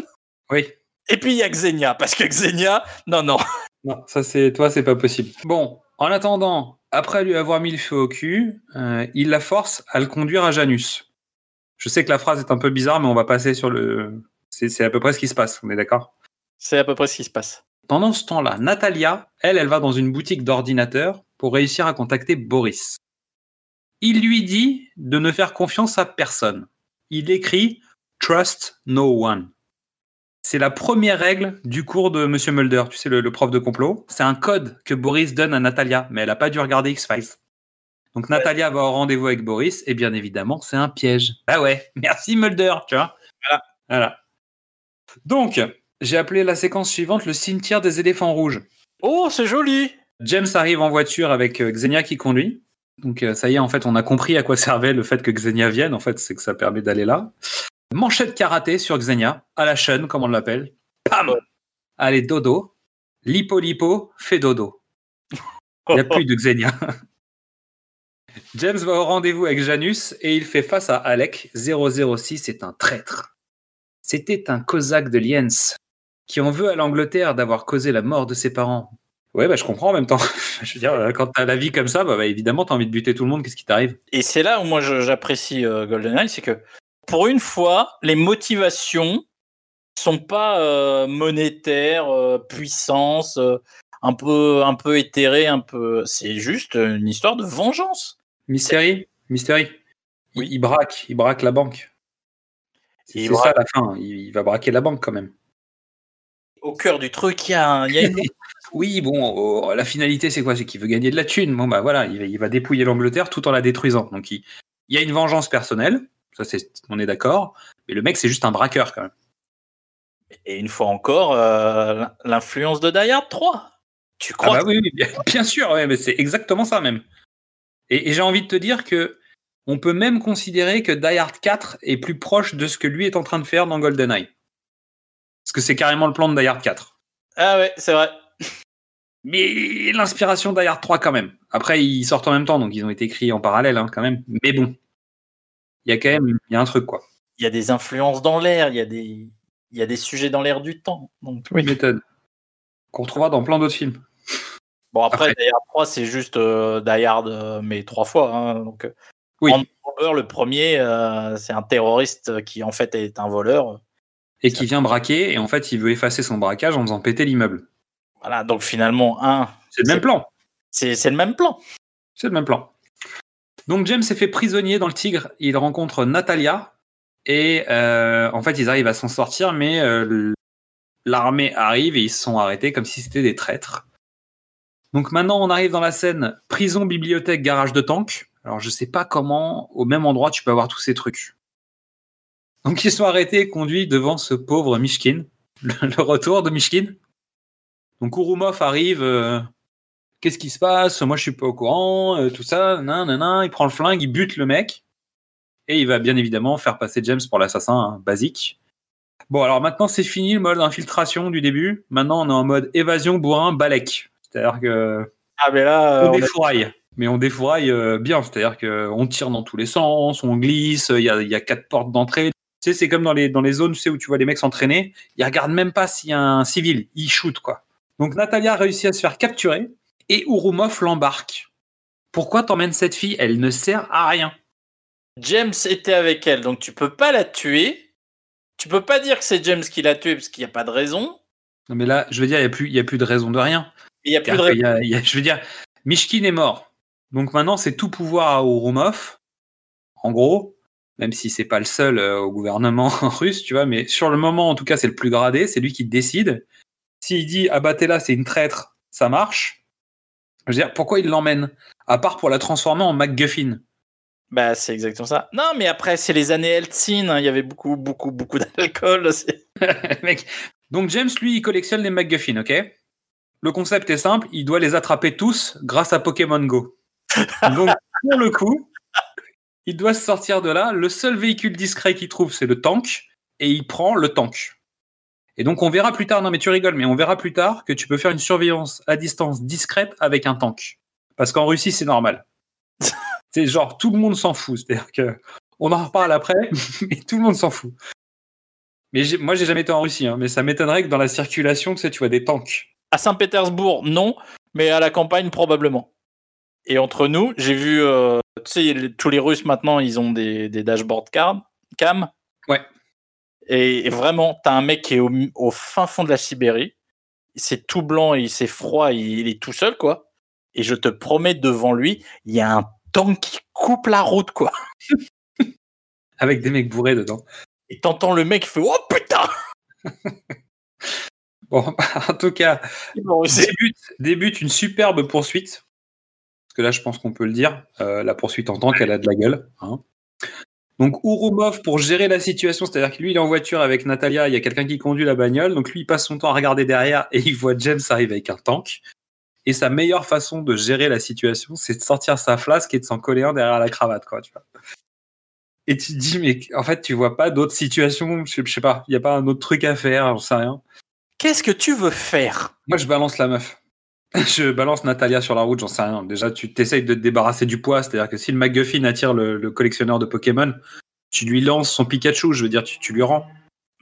Oui. Et puis il y a Xenia, parce que Xenia, non, non. Non, ça c'est toi, c'est pas possible. Bon, en attendant, après lui avoir mis le feu au cul, euh, il la force à le conduire à Janus. Je sais que la phrase est un peu bizarre, mais on va passer sur le. C'est c'est à peu près ce qui se passe, on est d'accord? C'est à peu près ce qui se passe. Pendant ce temps-là, Natalia, elle, elle va dans une boutique d'ordinateurs pour réussir à contacter Boris. Il lui dit de ne faire confiance à personne. Il écrit Trust no one. C'est la première règle du cours de Monsieur Mulder, tu sais, le, le prof de complot. C'est un code que Boris donne à Natalia, mais elle n'a pas dû regarder X-Files. Donc Natalia va au rendez-vous avec Boris, et bien évidemment, c'est un piège. Ah ouais, *laughs* merci Mulder, tu vois. Voilà. voilà. Donc, j'ai appelé la séquence suivante le cimetière des éléphants rouges. Oh, c'est joli James arrive en voiture avec euh, Xenia qui conduit. Donc euh, ça y est, en fait, on a compris à quoi servait le fait que Xenia vienne. En fait, c'est que ça permet d'aller là. Manchette karaté sur Xenia, à la chaîne, comme on l'appelle. Pam Allez, dodo. Lipo lipo, fait dodo. Il n'y a plus de Xenia. *laughs* James va au rendez-vous avec Janus et il fait face à Alec. 006 est un traître. C'était un cosaque de Liens qui en veut à l'Angleterre d'avoir causé la mort de ses parents. Ouais, bah, je comprends en même temps. *laughs* je veux dire, euh, quand t'as la vie comme ça, bah, bah, évidemment, t'as envie de buter tout le monde. Qu'est-ce qui t'arrive? Et c'est là où moi j'apprécie euh, GoldenEye, c'est que pour une fois, les motivations sont pas euh, monétaires, euh, puissance, euh, un peu, un peu éthérées, un peu. C'est juste une histoire de vengeance. Mystery Mystery il, Oui. il braque, il braque la banque. C'est ça la fin. Il, il va braquer la banque quand même. Au cœur du truc, il y a, un- il y a une. *laughs* Oui, bon, oh, la finalité, c'est quoi? C'est qu'il veut gagner de la thune. Bon, bah voilà, il va, il va dépouiller l'Angleterre tout en la détruisant. Donc, il, il y a une vengeance personnelle. Ça, c'est, on est d'accord. Mais le mec, c'est juste un braqueur quand même. Et une fois encore, euh, l'influence de Die Hard 3. Tu Ah crois bah oui, oui, bien, bien sûr, ouais, mais c'est exactement ça même. Et, et j'ai envie de te dire que on peut même considérer que Die Hard 4 est plus proche de ce que lui est en train de faire dans GoldenEye. Parce que c'est carrément le plan de Die Hard 4. Ah ouais, c'est vrai. Mais l'inspiration Die Hard 3 quand même. Après, ils sortent en même temps, donc ils ont été écrits en parallèle hein, quand même. Mais bon, il y a quand même il y a un truc quoi. Il y a des influences dans l'air, il y a des, il y a des sujets dans l'air du temps. Donc, Oui. Méthode. Qu'on retrouvera dans plein d'autres films. Bon, après, Après. Die Hard 3, c'est juste euh, Die Hard, euh, mais trois fois. hein, donc, euh, Oui. Le premier, euh, c'est un terroriste qui, en fait, est un voleur. Et qui vient braquer, et en fait, il veut effacer son braquage en faisant péter l'immeuble. Voilà, donc finalement, un, C'est le même plan. c'est le même plan. C'est le même plan. Donc James s'est fait prisonnier dans le Tigre. Il rencontre Natalia et euh, en fait ils arrivent à s'en sortir, mais euh, l'armée arrive et ils se sont arrêtés comme si c'était des traîtres. Donc maintenant on arrive dans la scène prison, bibliothèque, garage de tank. Alors je sais pas comment au même endroit tu peux avoir tous ces trucs. Donc ils sont arrêtés et conduits devant ce pauvre Mishkin, le, *laughs* le retour de Mishkin. Donc Urumov arrive. euh, Qu'est-ce qui se passe? Moi, je suis pas au courant, euh, tout ça. Nan, nan, nan. Il prend le flingue, il bute le mec. Et il va bien évidemment faire passer James pour l'assassin hein, basique. Bon, alors maintenant, c'est fini le mode infiltration du début. Maintenant, on est en mode évasion, bourrin, balek. C'est-à-dire que Ah, mais là, on est- défouraille. Mais on défouraille euh, bien. C'est-à-dire qu'on tire dans tous les sens, on glisse, il y a, il y a quatre portes d'entrée. Tu sais, c'est comme dans les, dans les zones tu sais, où tu vois les mecs s'entraîner. Ils regardent même pas s'il y a un civil. Ils shootent, quoi. Donc Natalia réussit à se faire capturer et Urumov l'embarque. Pourquoi t'emmènes cette fille? Elle ne sert à rien. James était avec elle, donc tu peux pas la tuer. Tu peux pas dire que c'est James qui l'a tuée parce qu'il n'y a pas de raison. Non, mais là, je veux dire, il n'y a, plus- il y a plus de raison de rien. Il y a plus de y a- il y a- je veux dire, Mishkin est mort. Donc maintenant, c'est tout pouvoir à Urumov. En gros, même si c'est pas le seul euh, au gouvernement *laughs* russe, tu vois, mais sur le moment, en tout cas, c'est le plus gradé. C'est lui qui décide. S'il dit abattez-la, c'est une traître, ça marche. Je veux dire, pourquoi il l'emmène? À part pour la transformer en MacGuffin. Bah, c'est exactement ça. Non, mais après, c'est les années Eltsine. hein, Il y avait beaucoup, beaucoup, beaucoup d'alcool. *laughs* *laughs* Mec. Donc James, lui, il collectionne les MacGuffin, ok? Le concept est simple, il doit les attraper tous grâce à Pokémon Go. Donc, *laughs* pour le coup, il doit se sortir de là. Le seul véhicule discret qu'il trouve, c'est le tank, et il prend le tank. Et donc, on verra plus tard, non mais tu rigoles, mais on verra plus tard que tu peux faire une surveillance à distance discrète avec un tank. Parce qu'en Russie, c'est normal. *laughs* c'est genre, tout le monde s'en fout. C'est-à-dire que, on en reparle après, *laughs* mais tout le monde s'en fout. Mais moi, j'ai jamais été en Russie, hein, mais ça m'étonnerait que dans la circulation, tu sais, tu vois des tanks. À Saint-Pétersbourg, non, mais à la campagne, probablement. Et entre nous, j'ai vu, euh, tu sais, tous les Russes maintenant, ils ont des, des dashboards cam. cam. Ouais. Et, et vraiment, t'as un mec qui est au, fin fond de la Sibérie. C'est tout blanc, et c'est froid, il, il est tout seul, quoi. Et je te promets, devant lui, il y a un tank qui coupe la route, quoi. *laughs* Avec des mecs bourrés dedans. Et t'entends le mec qui fait Oh putain *laughs* Bon, *laughs* en tout cas, débute une superbe poursuite. Parce que là, je pense qu'on peut le dire. euh, la poursuite en tant qu'elle a de la gueule. hein. Donc, Urumov, pour gérer la situation, c'est-à-dire que lui, il est en voiture avec Natalia, il y a quelqu'un qui conduit la bagnole. Donc, lui, il passe son temps à regarder derrière et il voit James arriver avec un tank. Et sa meilleure façon de gérer la situation, c'est de sortir sa flasque et de s'en coller un derrière la cravate, quoi, tu vois. Et tu te dis, mais en fait, tu vois pas d'autres situations, je sais- pas, il y a pas un autre truc à faire, j'en sais rien. Qu'est-ce que tu veux faire? Moi, je balance la meuf. Je balance Natalia sur la route, j'en sais rien. Déjà, tu t'essayes de te débarrasser du poids, c'est-à-dire que si le MacGuffin attire le, le collectionneur de Pokémon, tu lui lances son Pikachu, je veux dire, tu, tu lui rends.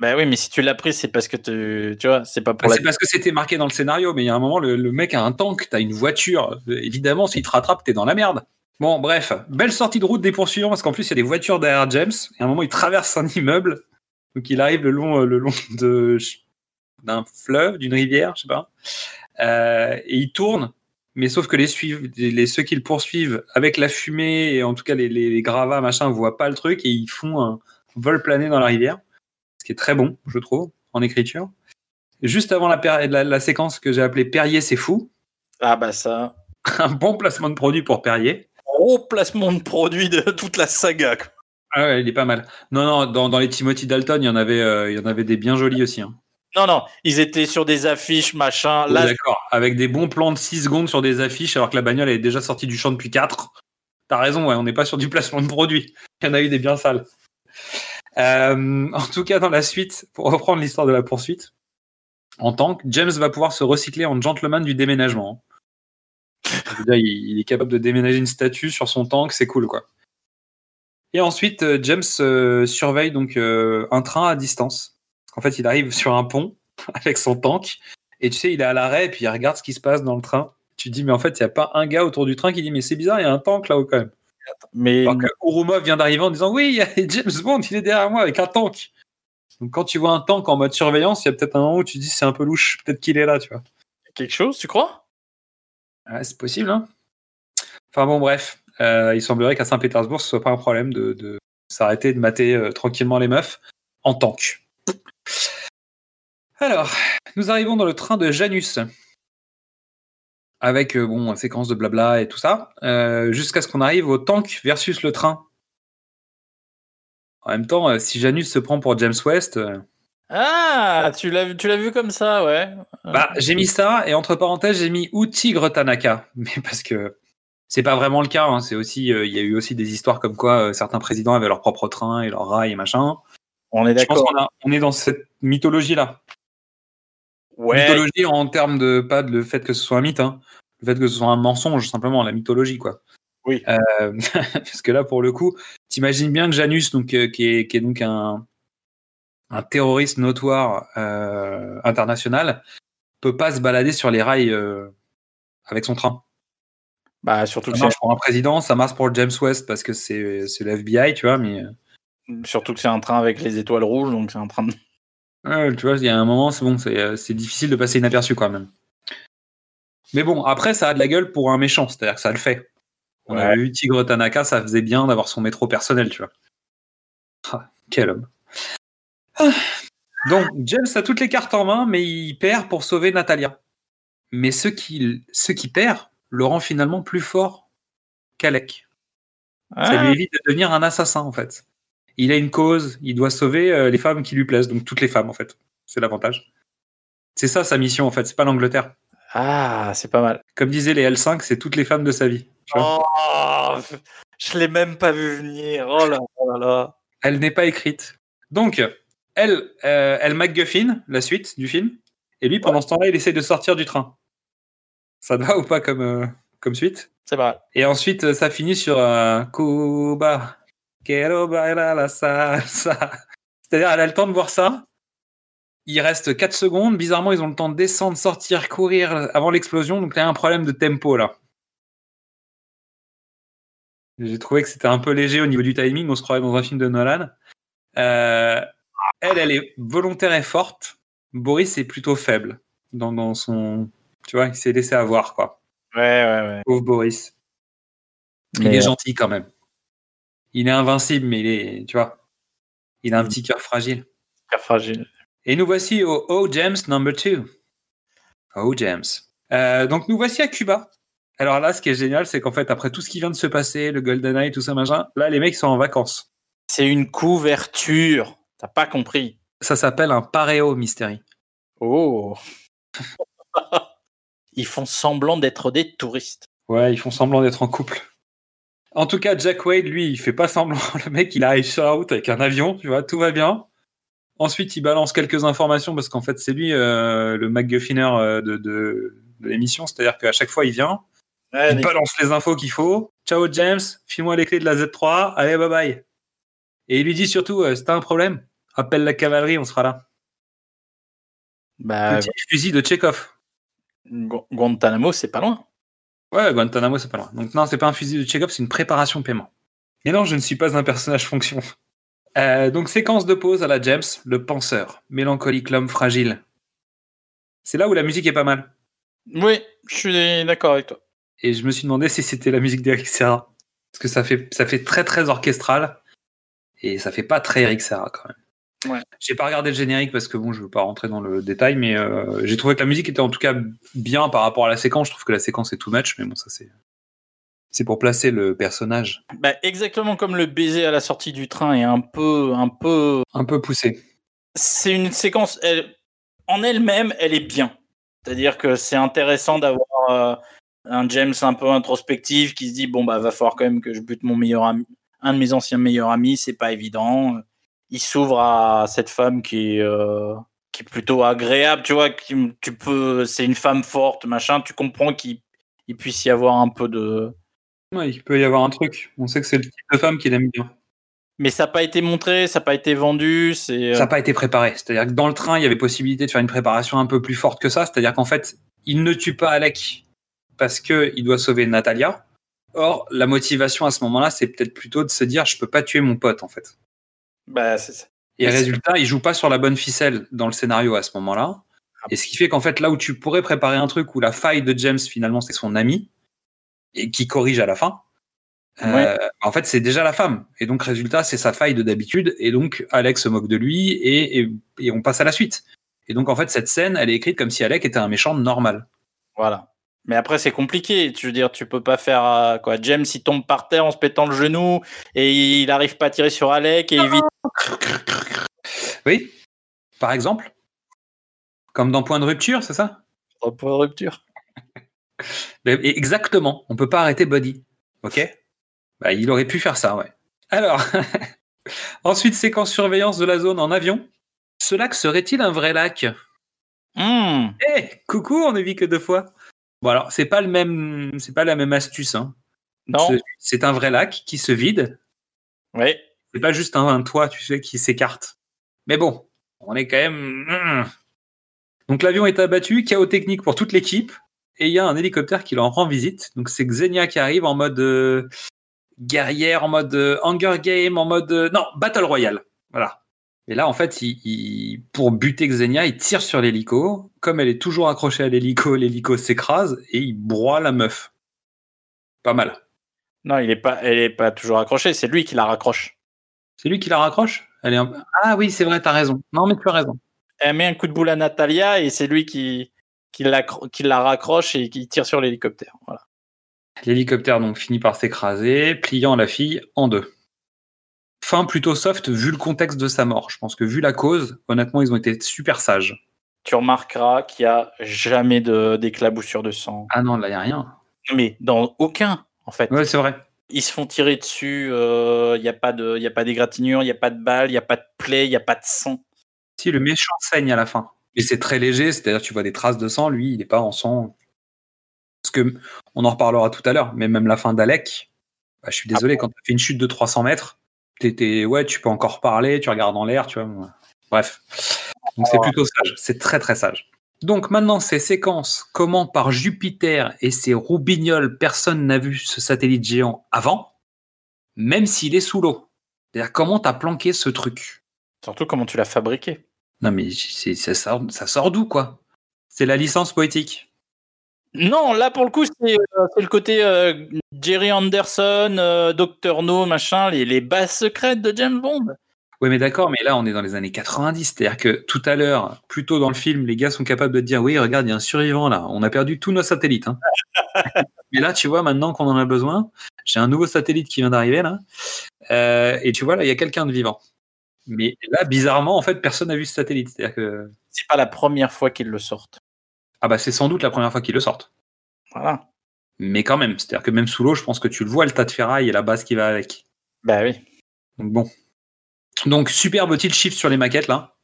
Bah oui, mais si tu l'as pris, c'est parce que tu, tu vois, c'est pas pour Bah, la. c'est parce que c'était marqué dans le scénario, mais il y a un moment, le, le mec a un tank, t'as une voiture. Évidemment, s'il te rattrape, t'es dans la merde. Bon, bref, belle sortie de route des poursuivants, parce qu'en plus, il y a des voitures derrière James. Et à un moment, il traverse un immeuble. Donc, il arrive le long, le long de, d'un fleuve, d'une rivière, je sais pas. Euh, et il tourne. Mais sauf que les, suiv- les, ceux qui le poursuivent, avec la fumée, et en tout cas les, les, les gravats, machin, voient pas le truc, et ils font un vol plané dans la rivière. Ce qui est très bon, je trouve, en écriture. Juste avant la, la, la séquence que j'ai appelée Perrier, c'est fou. Ah bah ça. *laughs* un bon placement de produit pour Perrier. Gros placement de produit de toute la saga. quoi. Ah ouais, il est pas mal. Non, non, dans, dans les Timothy Dalton, il y en avait, euh, il y en avait des bien jolis aussi. hein. Non, non, ils étaient sur des affiches, machin. Là, D'accord, avec des bons plans de 6 secondes sur des affiches, alors que la bagnole est déjà sortie du champ depuis 4. T'as raison, ouais, on n'est pas sur du placement de produit. Il y en a eu des bien sales. Euh, en tout cas, dans la suite, pour reprendre l'histoire de la poursuite, en tank, James va pouvoir se recycler en gentleman du déménagement. Dire, il, est capable de déménager une statue sur son tank, c'est cool, quoi. Et ensuite, euh, James euh, surveille donc euh, un train à distance. En fait, il arrive sur un pont *laughs* avec son tank, et tu sais, il est à l'arrêt, et puis il regarde ce qui se passe dans le train. Tu te dis, mais en fait, il n'y a pas un gars autour du train qui dit, mais c'est bizarre, il y a un tank là-haut quand même. mais Alors que vient d'arriver en disant, oui, il y a *laughs* James Bond, il est derrière moi avec un tank. Donc quand tu vois un tank en mode surveillance, il y a peut-être un moment où tu te dis, c'est un peu louche, peut-être qu'il est là, tu vois. quelque chose, tu crois? Ouais, c'est possible, hein. Enfin bon, bref. Euh, il semblerait qu'à Saint-Pétersbourg, ce soit pas un problème de, de s'arrêter de mater euh, tranquillement les meufs en tank. Alors, nous arrivons dans le train de Janus. Avec, euh, bon, séquence de blabla et tout ça. euh, Jusqu'à ce qu'on arrive au tank versus le train. En même temps, euh, si Janus se prend pour James West, Ah, tu l'as, tu l'as vu comme ça, ouais. Bah, j'ai mis ça et entre parenthèses, j'ai mis ou Tigre Tanaka, *laughs* mais parce que c'est pas vraiment le cas. hein. C'est aussi, euh, il y a eu aussi des histoires comme quoi euh, certains présidents avaient leur propre train et leur rail et machin. On est Je pense d'accord. qu'on on est dans cette mythologie là. Ouais. Mythologie en termes de pas de le fait que ce soit un mythe, hein. le fait que ce soit un mensonge simplement, la mythologie quoi. Oui. Euh, *laughs* parce que là pour le coup, t'imagines bien que Janus, donc euh, qui est qui est donc un un terroriste notoire euh, international, peut pas se balader sur les rails euh, avec son train. Bah, surtout Ça que, marche pour un président, ça marche pour James West parce que c'est c'est le FBI, tu vois, mais surtout que c'est un train avec les étoiles rouges, donc c'est un train de... *laughs* euh, tu vois, il y a un moment, c'est bon, c'est euh, c'est difficile de passer inaperçu quand même. Mais bon, après, ça a de la gueule pour un méchant, c'est-à-dire que ça le fait. On a vu Tigre Tanaka, ça faisait bien d'avoir son métro personnel, tu vois. Ah, quel homme. Ah. Donc, James a toutes les cartes en main, mais il perd pour sauver Natalia. Mais ce qui, ce qui perd le rend finalement plus fort qu'Alec. Ça lui évite de devenir un assassin, en fait. Il a une cause, il doit sauver euh, les femmes qui lui plaisent, donc toutes les femmes, en fait. C'est l'avantage. C'est ça sa mission, en fait, c'est pas l'Angleterre. ah, c'est pas mal. Comme disaient les L5, c'est toutes les femmes de sa vie. Oh, je l'ai même pas vu venir. Oh là là là. Elle n'est pas écrite. Donc, elle, euh, elle MacGuffin, la suite du film, et lui, pendant ce temps-là, il essaie de sortir du train. Ça va ou pas comme, euh, comme suite? C'est vrai. Et ensuite, euh, ça finit sur un Cuba, quiero bailar la salsa. *laughs* C'est-à-dire, elle a le temps de voir ça. Il reste 4 secondes. Bizarrement, ils ont le temps de descendre, sortir, courir avant l'explosion. Donc, il y a un problème de tempo là. J'ai trouvé que c'était un peu léger au niveau du timing. On se croirait dans un film de Nolan. Euh, elle, elle est volontaire et forte. Boris est plutôt faible dans, dans son. Tu vois, il s'est laissé avoir, quoi. Ouais, ouais, ouais. Pauvre Boris. Il est euh, gentil quand même. Il est invincible, mais il est, tu vois, il a un Mm. petit cœur fragile. Super fragile. Et nous voici au O James number 2. O James. Euh, donc nous voici à Cuba. Alors là, ce qui est génial, c'est qu'en fait, après tout ce qui vient de se passer, le GoldenEye, tout ça, machin, là, les mecs sont en vacances. C'est une couverture. T'as pas compris. Ça s'appelle un pareo mystery. Oh. *laughs* Ils font semblant d'être des touristes. Ouais, ils font semblant d'être en couple. En tout cas, Jack Wade, lui, il fait pas semblant. *laughs* Le mec, il arrive sur la route avec un avion, tu vois, tout va bien. Ensuite, il balance quelques informations parce qu'en fait, c'est lui euh, le MacGuffiner euh, de, de, de l'émission, c'est-à-dire qu'à chaque fois il vient, Ouais, il balance les infos qu'il faut. Ciao James, file-moi les clés de la Z3, allez bye bye. Et il lui dit surtout, euh, si t'as un problème, appelle la cavalerie, on sera là. bah, Petit fusil de Chekhov. Gu- Guantanamo, c'est pas loin. Ouais, Guantanamo, c'est pas loin. Donc non, c'est pas un fusil de Chekhov, c'est une préparation paiement. Et non, je ne suis pas un personnage fonction. Euh, donc séquence de pause à la James, le penseur, mélancolique, l'homme fragile. C'est là où la musique est pas mal. Oui, je suis d'accord avec toi. Et je me suis demandé si c'était la musique d'Eric Serra. Parce que ça fait, ça fait très très orchestral. Et ça fait pas très Eric Serra quand même. Ouais. J'ai pas regardé le générique parce que bon, je veux pas rentrer dans le détail, mais euh, j'ai trouvé que la musique était en tout cas bien par rapport à la séquence. Je trouve que la séquence est too much, mais bon, ça c'est. C'est pour placer le personnage Bah, exactement comme le baiser à la sortie du train est un peu, un peu. un peu poussé. C'est une séquence. Elle, en elle-même, elle est bien. C'est-à-dire que c'est intéressant d'avoir euh, un James un peu introspectif qui se dit bon bah va falloir quand même que je bute mon meilleur ami, un de mes anciens meilleurs amis, c'est pas évident. Il s'ouvre à cette femme qui est euh, qui est plutôt agréable, tu vois. Qui, tu peux, c'est une femme forte, machin. Tu comprends qu'il il puisse y avoir un peu de Ouais, il peut y avoir un truc. On sait que c'est le type de femme qu'il aime bien. Mais ça n'a pas été montré, ça n'a pas été vendu. C'est Ça n'a pas été préparé. C'est-à-dire que dans le train, il y avait possibilité de faire une préparation un peu plus forte que ça. C'est-à-dire qu'en fait, il ne tue pas Alec parce qu'il doit sauver Natalia. Or, la motivation à ce moment-là, c'est peut-être plutôt de se dire je peux pas tuer mon pote en fait. Bah, ça. Et résultat, il joue pas sur la bonne ficelle dans le scénario à ce moment-là. Et ce qui fait qu'en fait, là où tu pourrais préparer un truc où la faille de James finalement c'est son ami et qui corrige à la fin, euh, en fait c'est déjà la femme. Et donc résultat, c'est sa faille de d'habitude. Et donc Alex se moque de lui et, et, et on passe à la suite. Et donc en fait cette scène, elle est écrite comme si Alec était un méchant normal. Voilà. Mais après, c'est compliqué. Tu veux dire, tu peux pas faire euh, quoi. James, il tombe par terre en se pétant le genou et il arrive pas à tirer sur Alec et évite. Oui, par exemple, comme dans Point de rupture, c'est ça? Point de rupture. *laughs* Exactement. On peut pas arrêter Buddy. Ok? Bah, Il aurait pu faire ça, ouais. Alors, *laughs* ensuite, séquence surveillance de la zone en avion. Ce lac serait-il un vrai lac? Hmm. Eh, coucou, on ne vit que deux fois. Bon alors, c'est pas le même, c'est pas la même astuce. Hein. Non. C'est- un vrai lac qui se vide. Oui. C'est pas juste un, un toit, tu sais, qui s'écarte. Mais bon, on est quand même. hmm. Donc l'avion est abattu, chaos technique pour toute l'équipe, et il y a un hélicoptère qui leur rend visite. Donc c'est Xenia qui arrive en mode euh, guerrière, en mode euh, Hunger Game, en mode euh, non Battle Royale. Voilà. Et là, en fait, il, il- pour buter Xenia, il tire sur l'hélico. Comme elle est toujours accrochée à l'hélico, *laughs* l'hélico s'écrase et il broie la meuf. Pas mal. Non, il est pas, elle est pas toujours accrochée. C'est lui qui la raccroche. C'est lui qui la raccroche? Elle est un- Ah oui, c'est vrai, t'as raison. Non, mais tu as raison. Elle met un coup de boule à Natalia et c'est lui qui qui la, qui la raccroche et qui tire sur l'hélicoptère. Voilà. L'hélicoptère donc finit par s'écraser, pliant la fille en deux. Fin plutôt soft vu le contexte de sa mort. Je pense que vu la cause, honnêtement, ils ont été super sages. Tu remarqueras qu'il y a jamais de d'éclaboussure de sang. Ah non, là, il n'y a rien. Mais dans aucun, en fait. Ouais, c'est vrai. Ils se font tirer dessus. Il n'y a pas de, il y a pas d'égratignure, il n'y a pas de balles, il n'y a pas de plaie, il n'y a pas de sang. Si, le méchant saigne à la fin. Mais c'est très léger, c'est-à-dire tu vois des traces de sang, lui, il n'est pas en sang. Parce que, on en reparlera tout à l'heure, mais même la fin d'Alec, bah, je suis désolé, quand tu as fait une chute de 300 mètres, ouais, tu peux encore parler, tu regardes en l'air, tu vois. Bref. Donc c'est plutôt sage, c'est très très sage. Donc maintenant, ces séquences, comment par Jupiter et ses roubignoles, personne n'a vu ce satellite géant avant, même s'il est sous l'eau. C'est-à-dire, comment t'as planqué ce truc? Surtout comment tu l'as fabriqué. Non, mais c'est- ça sort, ça sort d'où, quoi? C'est la licence poétique. Non, là pour le coup, c'est euh, c'est le côté euh, Jerry Anderson, euh, Dr. No, machin, les, les bases secrètes de James Bond. Oui, mais d'accord, mais là, on est dans les années 90. C'est-à-dire que tout à l'heure, plus tôt dans le film, les gars sont capables de dire Oui, regarde, il y a un survivant là. On a perdu tous nos satellites. hein. *laughs* mais là, tu vois, maintenant qu'on en a besoin, j'ai un nouveau satellite qui vient d'arriver là. Euh, et tu vois, là, il y a quelqu'un de vivant. Mais là, bizarrement, en fait, personne n'a vu ce satellite. C'est-à-dire que. C'est pas la première fois qu'ils le sortent. Ah, bah, c'est sans doute la première fois qu'ils le sortent. Voilà. Mais quand même, c'est-à-dire que même sous l'eau, je pense que tu le vois, le tas de ferraille et la base qui va avec. Bah oui. Donc bon. Donc superbe tilt shift sur les maquettes là.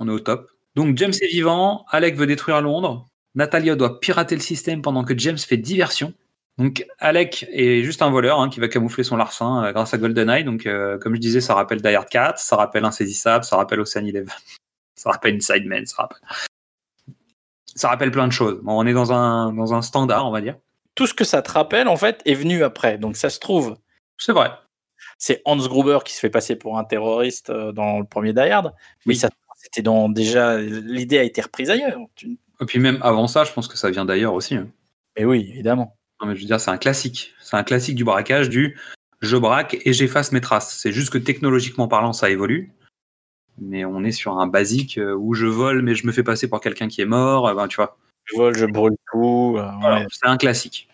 On est au top. Donc James est vivant, Alec veut détruire Londres. Natalia doit pirater le système pendant que James fait diversion. Donc Alec est juste un voleur hein, qui va camoufler son larcin euh, grâce à GoldenEye. Donc euh, comme je disais, ça rappelle Die Hard 4, ça rappelle Insaisissable, ça rappelle Ocean Eleven, *laughs* ça rappelle Inside Man, ça rappelle... ça rappelle plein de choses. Bon, on est dans un, dans un standard, on va dire. Tout ce que ça te rappelle, en fait, est venu après. Donc ça se trouve, C'est vrai. c'est Hans Gruber qui se fait passer pour un terroriste euh, dans le premier Die Hard. Mais Oui. ça, c'était dans déjà l'idée a été reprise ailleurs. Et puis même avant ça, je pense que ça vient d'ailleurs aussi. hein. Mais oui, évidemment. Non, mais je veux dire, c'est un classique. C'est un classique du braquage du je braque et j'efface mes traces. C'est juste que technologiquement parlant, ça évolue. Mais on est sur un basique euh, où je vole, mais je me fais passer pour quelqu'un qui est mort. euh, Ben, tu vois, Je vole, je brûle tout. euh, Voilà, ouais. c'est un classique.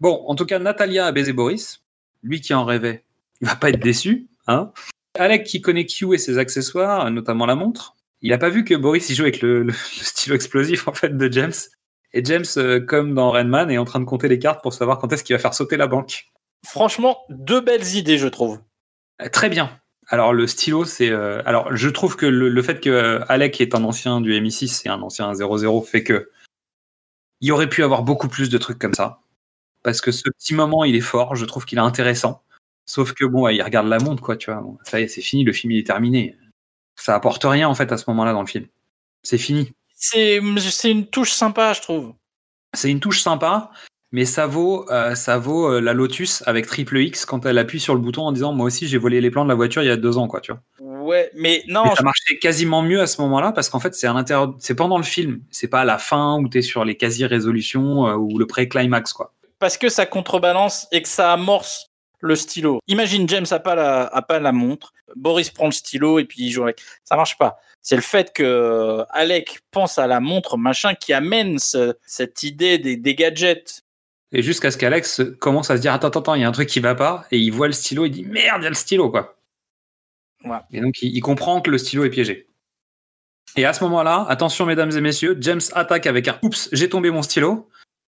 Bon, en tout cas, Natalia a baisé Boris. Lui qui en rêvait, il va pas être déçu. Hein Alec qui connaît Q et ses accessoires, notamment la montre. Il a pas vu que Boris il joue avec le, le- le stylo explosif en fait de James. Et James, euh, comme dans Redman, est en train de compter les cartes pour savoir quand est-ce qu'il va faire sauter la banque. Franchement, deux belles idées, je trouve. Euh, Très bien. Alors le stylo, c'est. euh, alors je trouve que le, le fait que euh, Alec est un ancien du MI6 et un ancien 00 fait que il aurait pu avoir beaucoup plus de trucs comme ça. Parce que ce petit moment, il est fort. Je trouve qu'il est intéressant. Sauf que bon, ouais, il regarde la montre, quoi. Tu vois. Bon, ça y est, c'est fini. Le film il est terminé. Ça apporte rien en fait à ce moment-là dans le film. C'est fini. C'est c'est une touche sympa, je trouve. C'est une touche sympa, mais ça vaut, euh, ça vaut euh, la Lotus avec triple X quand elle appuie sur le bouton en disant moi aussi j'ai volé les plans de la voiture il y a deux ans, quoi. Tu vois. Ouais, mais non, Mais ça marchait quasiment mieux à ce moment-là parce qu'en fait, c'est à l'intérieur, c'est pendant le film, c'est pas à la fin où tu es sur les quasi-résolutions euh, ou le pré-climax, quoi. parce que ça contrebalance et que ça amorce le stylo. Imagine James a pas la, a pas la montre, Boris prend le stylo et puis il joue avec. Ça marche pas. C'est le fait que Alec pense à la montre, machin, qui amène ce- cette idée des, des gadgets. Et jusqu'à ce qu'Alex commence à se dire attends, attends, attends, il y a un truc qui va pas, et il voit le stylo, il dit merde, il y a le stylo, quoi. Ouais. Et donc, il, il comprend que le stylo est piégé. Et à ce moment-là, attention, mesdames et messieurs, James attaque avec un oups, j'ai tombé mon stylo,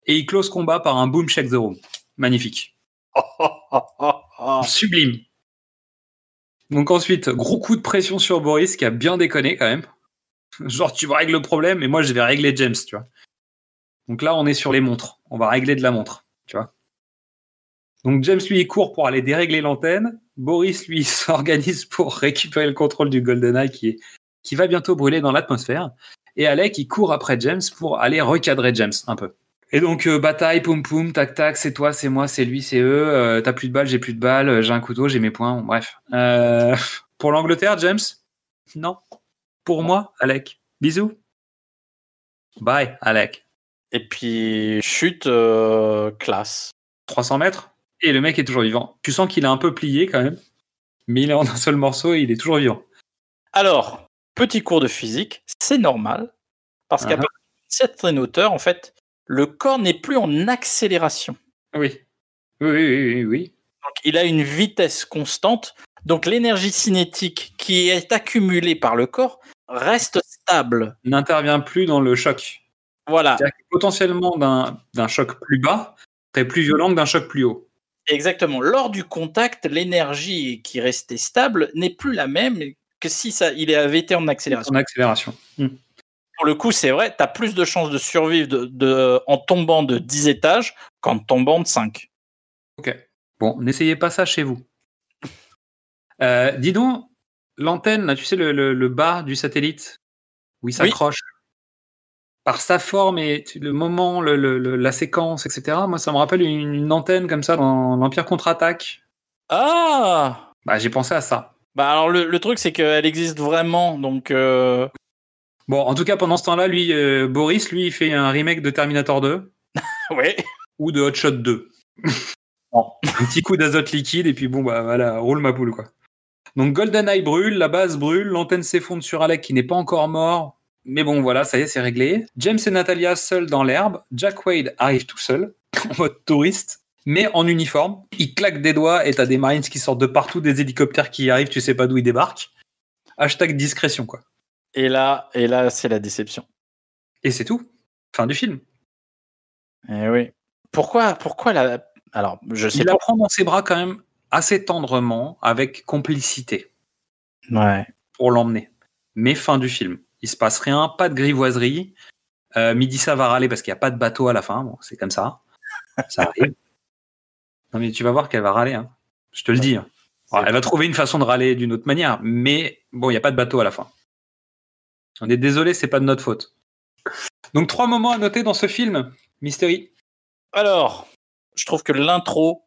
et il close combat par un boom shake the room. Magnifique. *laughs* Sublime. Donc ensuite, gros coup de pression sur Boris qui a bien déconné quand même. Genre, tu vas régler le problème et moi je vais régler James, tu vois. Donc là, on est sur les montres. On va régler de la montre. Donc James, lui, il court pour aller dérégler l'antenne. Boris, lui, *laughs* s'organise pour récupérer le contrôle du GoldenEye qui, qui va bientôt brûler dans l'atmosphère. Et Alec, il court après James pour aller recadrer James un peu. Et donc, euh, bataille, poum poum, tac tac, c'est toi, c'est moi, c'est lui, c'est eux. euh, T'as plus de balles, j'ai plus de balles, euh, j'ai un couteau, j'ai mes poings, bref. *laughs* Pour l'Angleterre, James? Non. Pour moi, Alec. Bisous. Bye, Alec. Et puis, chute euh, classe. 300 mètres. Et le mec est toujours vivant. Tu sens qu'il est un peu plié quand même. Mais il est en un seul morceau et il est toujours vivant. Alors, petit cours de physique, c'est normal. Parce qu'à Uh-huh. partir d'une certaine hauteur, en fait, le corps n'est plus en accélération. Oui. Oui, oui, oui, oui. oui. Donc, il a une vitesse constante. Donc, l'énergie cinétique qui est accumulée par le corps reste stable. N'intervient plus dans le choc. Voilà, potentiellement d'un choc plus bas, serait plus violent que d'un choc plus haut. exactement. Lors du contact, l'énergie qui restait stable n'est plus la même que si ça, il avait été en accélération. En accélération. Hmm. Pour le coup, c'est vrai, tu as plus de chances de survivre de, de- en tombant de 10 étages qu'en tombant de 5. Ok. Bon, n'essayez pas ça chez vous. Euh, dis donc, l'antenne, là, tu sais, le, le- le bas du satellite, où il s'accroche, par sa forme et le moment, le- le- le- la séquence, etc., moi, ça me rappelle une, une antenne comme ça dans l'Empire contre-attaque. Ah Bah, j'ai pensé à ça. Bah alors le, le truc c'est qu'elle existe vraiment, donc euh, Bon, en tout cas, pendant ce temps-là, lui, euh, Boris, lui, il fait un remake de Terminator 2 *laughs* ouais. ou de Hot Shot 2. *laughs* Non. *laughs* un petit coup d'azote liquide et puis bon, bah voilà, roule ma poule, quoi. Donc GoldenEye brûle, la base brûle, l'antenne s'effondre sur Alec qui n'est pas encore mort. Mais bon, voilà, ça y est, c'est réglé. James et Natalia seuls dans l'herbe. Jack Wade arrive tout seul, *laughs* en mode touriste, mais en uniforme. Il claque des doigts et t'as des Marines qui sortent de partout, des hélicoptères qui arrivent, tu sais pas d'où ils débarquent. Hashtag discrétion, quoi. Et là, et là c'est la déception. Et c'est tout. Fin du film. Eh oui. Pourquoi, pourquoi la... Alors, je sais Il pas. la prend dans ses bras quand même assez tendrement, avec complicité, Ouais. pour l'emmener. Mais fin du film. Il se passe rien, pas de grivoiserie. Euh, Midissa va râler parce qu'il n'y a pas de bateau à la fin. Bon, c'est comme ça. Ça *laughs* arrive. non, mais tu vas voir qu'elle va râler. Hein. Je te le dis. hein. Alors, elle va trouver une façon de râler d'une autre manière. Mais bon, il n'y a pas de bateau à la fin. On est désolé, c'est pas de notre faute. Donc, trois moments à noter dans ce film. Mystery. Alors, je trouve que l'intro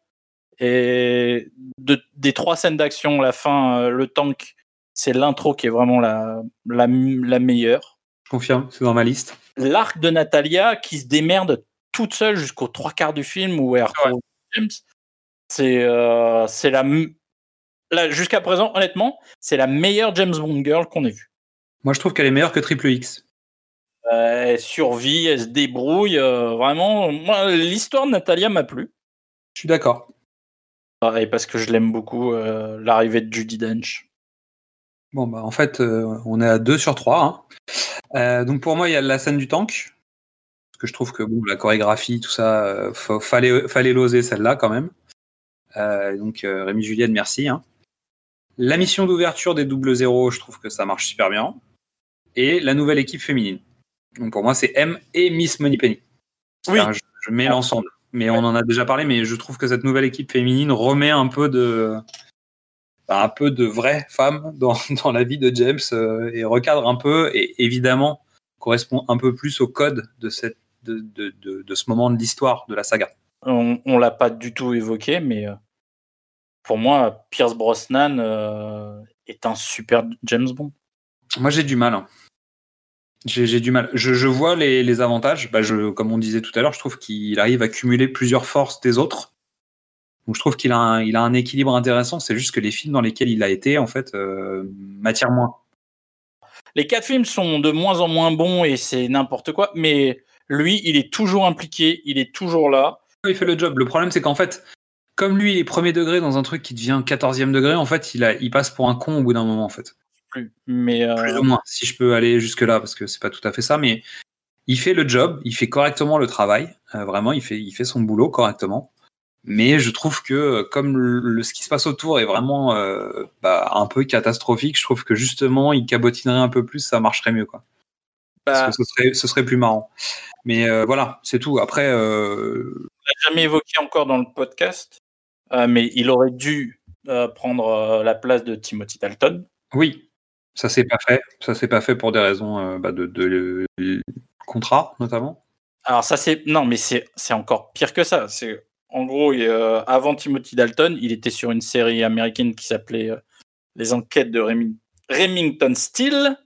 et de, des trois scènes d'action, la fin, euh, le tank, c'est l'intro qui est vraiment la, la, la meilleure. Je confirme, c'est dans ma liste. L'arc de Natalia qui se démerde toute seule jusqu'aux trois quarts du film où elle retrouve James, c'est euh, c'est la, jusqu'à présent, honnêtement, c'est la meilleure James Bond girl qu'on ait vue. Moi, je trouve qu'elle est meilleure que Triple X. Euh, elle survit, elle se débrouille. euh, vraiment, moi, l'histoire de Natalia m'a plu. Je suis d'accord. Et parce que je l'aime beaucoup, l'arrivée de Judy Dench. Bon, bah, en fait, euh, on est à 2 sur 3. hein. Euh, donc, pour moi, il y a la scène du tank. Parce que je trouve que bon, la chorégraphie, tout ça, euh, fa- fallait, fallait l'oser celle-là quand même. Donc, Rémi Julienne, merci. hein. La mission d'ouverture des double zéro, je trouve que ça marche super bien. Et la nouvelle équipe féminine. Donc, pour moi, c'est M et Miss Moneypenny. Oui. Enfin, je, je mets l'ensemble. Mais on en a déjà parlé, mais je trouve que cette nouvelle équipe féminine remet un peu de, un peu de vraies femmes dans, *laughs* dans la vie de James euh, et recadre un peu et évidemment correspond un peu plus au code de, cette, de, de, de, de ce moment de l'histoire de la saga. On, on l'a pas du tout évoqué, mais euh, pour moi, Pierce Brosnan euh, est un super James Bond. Moi j'ai du mal. hein. J'ai j'ai du mal. Je, je vois les, les avantages. Bah, je, comme on disait tout à l'heure, je trouve qu'il arrive à cumuler plusieurs forces des autres. Donc je trouve qu'il a, un- il a un équilibre intéressant. C'est juste que les films dans lesquels il a été, en fait, euh, m'attirent moins. Les quatre films sont de moins en moins bons et c'est n'importe quoi, mais lui, il est toujours impliqué, il est toujours là. il fait le job. Le problème, c'est qu'en fait, comme lui, il est premier degré dans un truc qui devient 14e degré, en fait, il, a, il passe pour un con au bout d'un moment, en fait. Plus. Mais euh, Plus ou moins, si je peux aller jusque-là, parce que c'est pas tout à fait ça, mais il fait le job, il fait correctement le travail. euh, vraiment, il fait, il fait son boulot correctement. Mais je trouve que, comme le, le- ce qui se passe autour est vraiment euh, bah, un peu catastrophique, je trouve que justement, il cabotinerait un peu plus, ça marcherait mieux, quoi. bah, Parce que ce serait, ce serait plus marrant. Mais euh, voilà, c'est tout. Après, euh, on l'a jamais évoqué encore dans le podcast, euh, mais il aurait dû prendre la place de Timothy Dalton. Oui, ça s'est pas fait. Ça s'est pas fait pour des raisons bah, de, de, de contrat notamment. Alors ça c'est non, mais c'est c'est encore pire que ça. C'est en gros euh, avant Timothy Dalton, il était sur une série américaine qui s'appelait euh, Les Enquêtes de Remi- Remington Steele.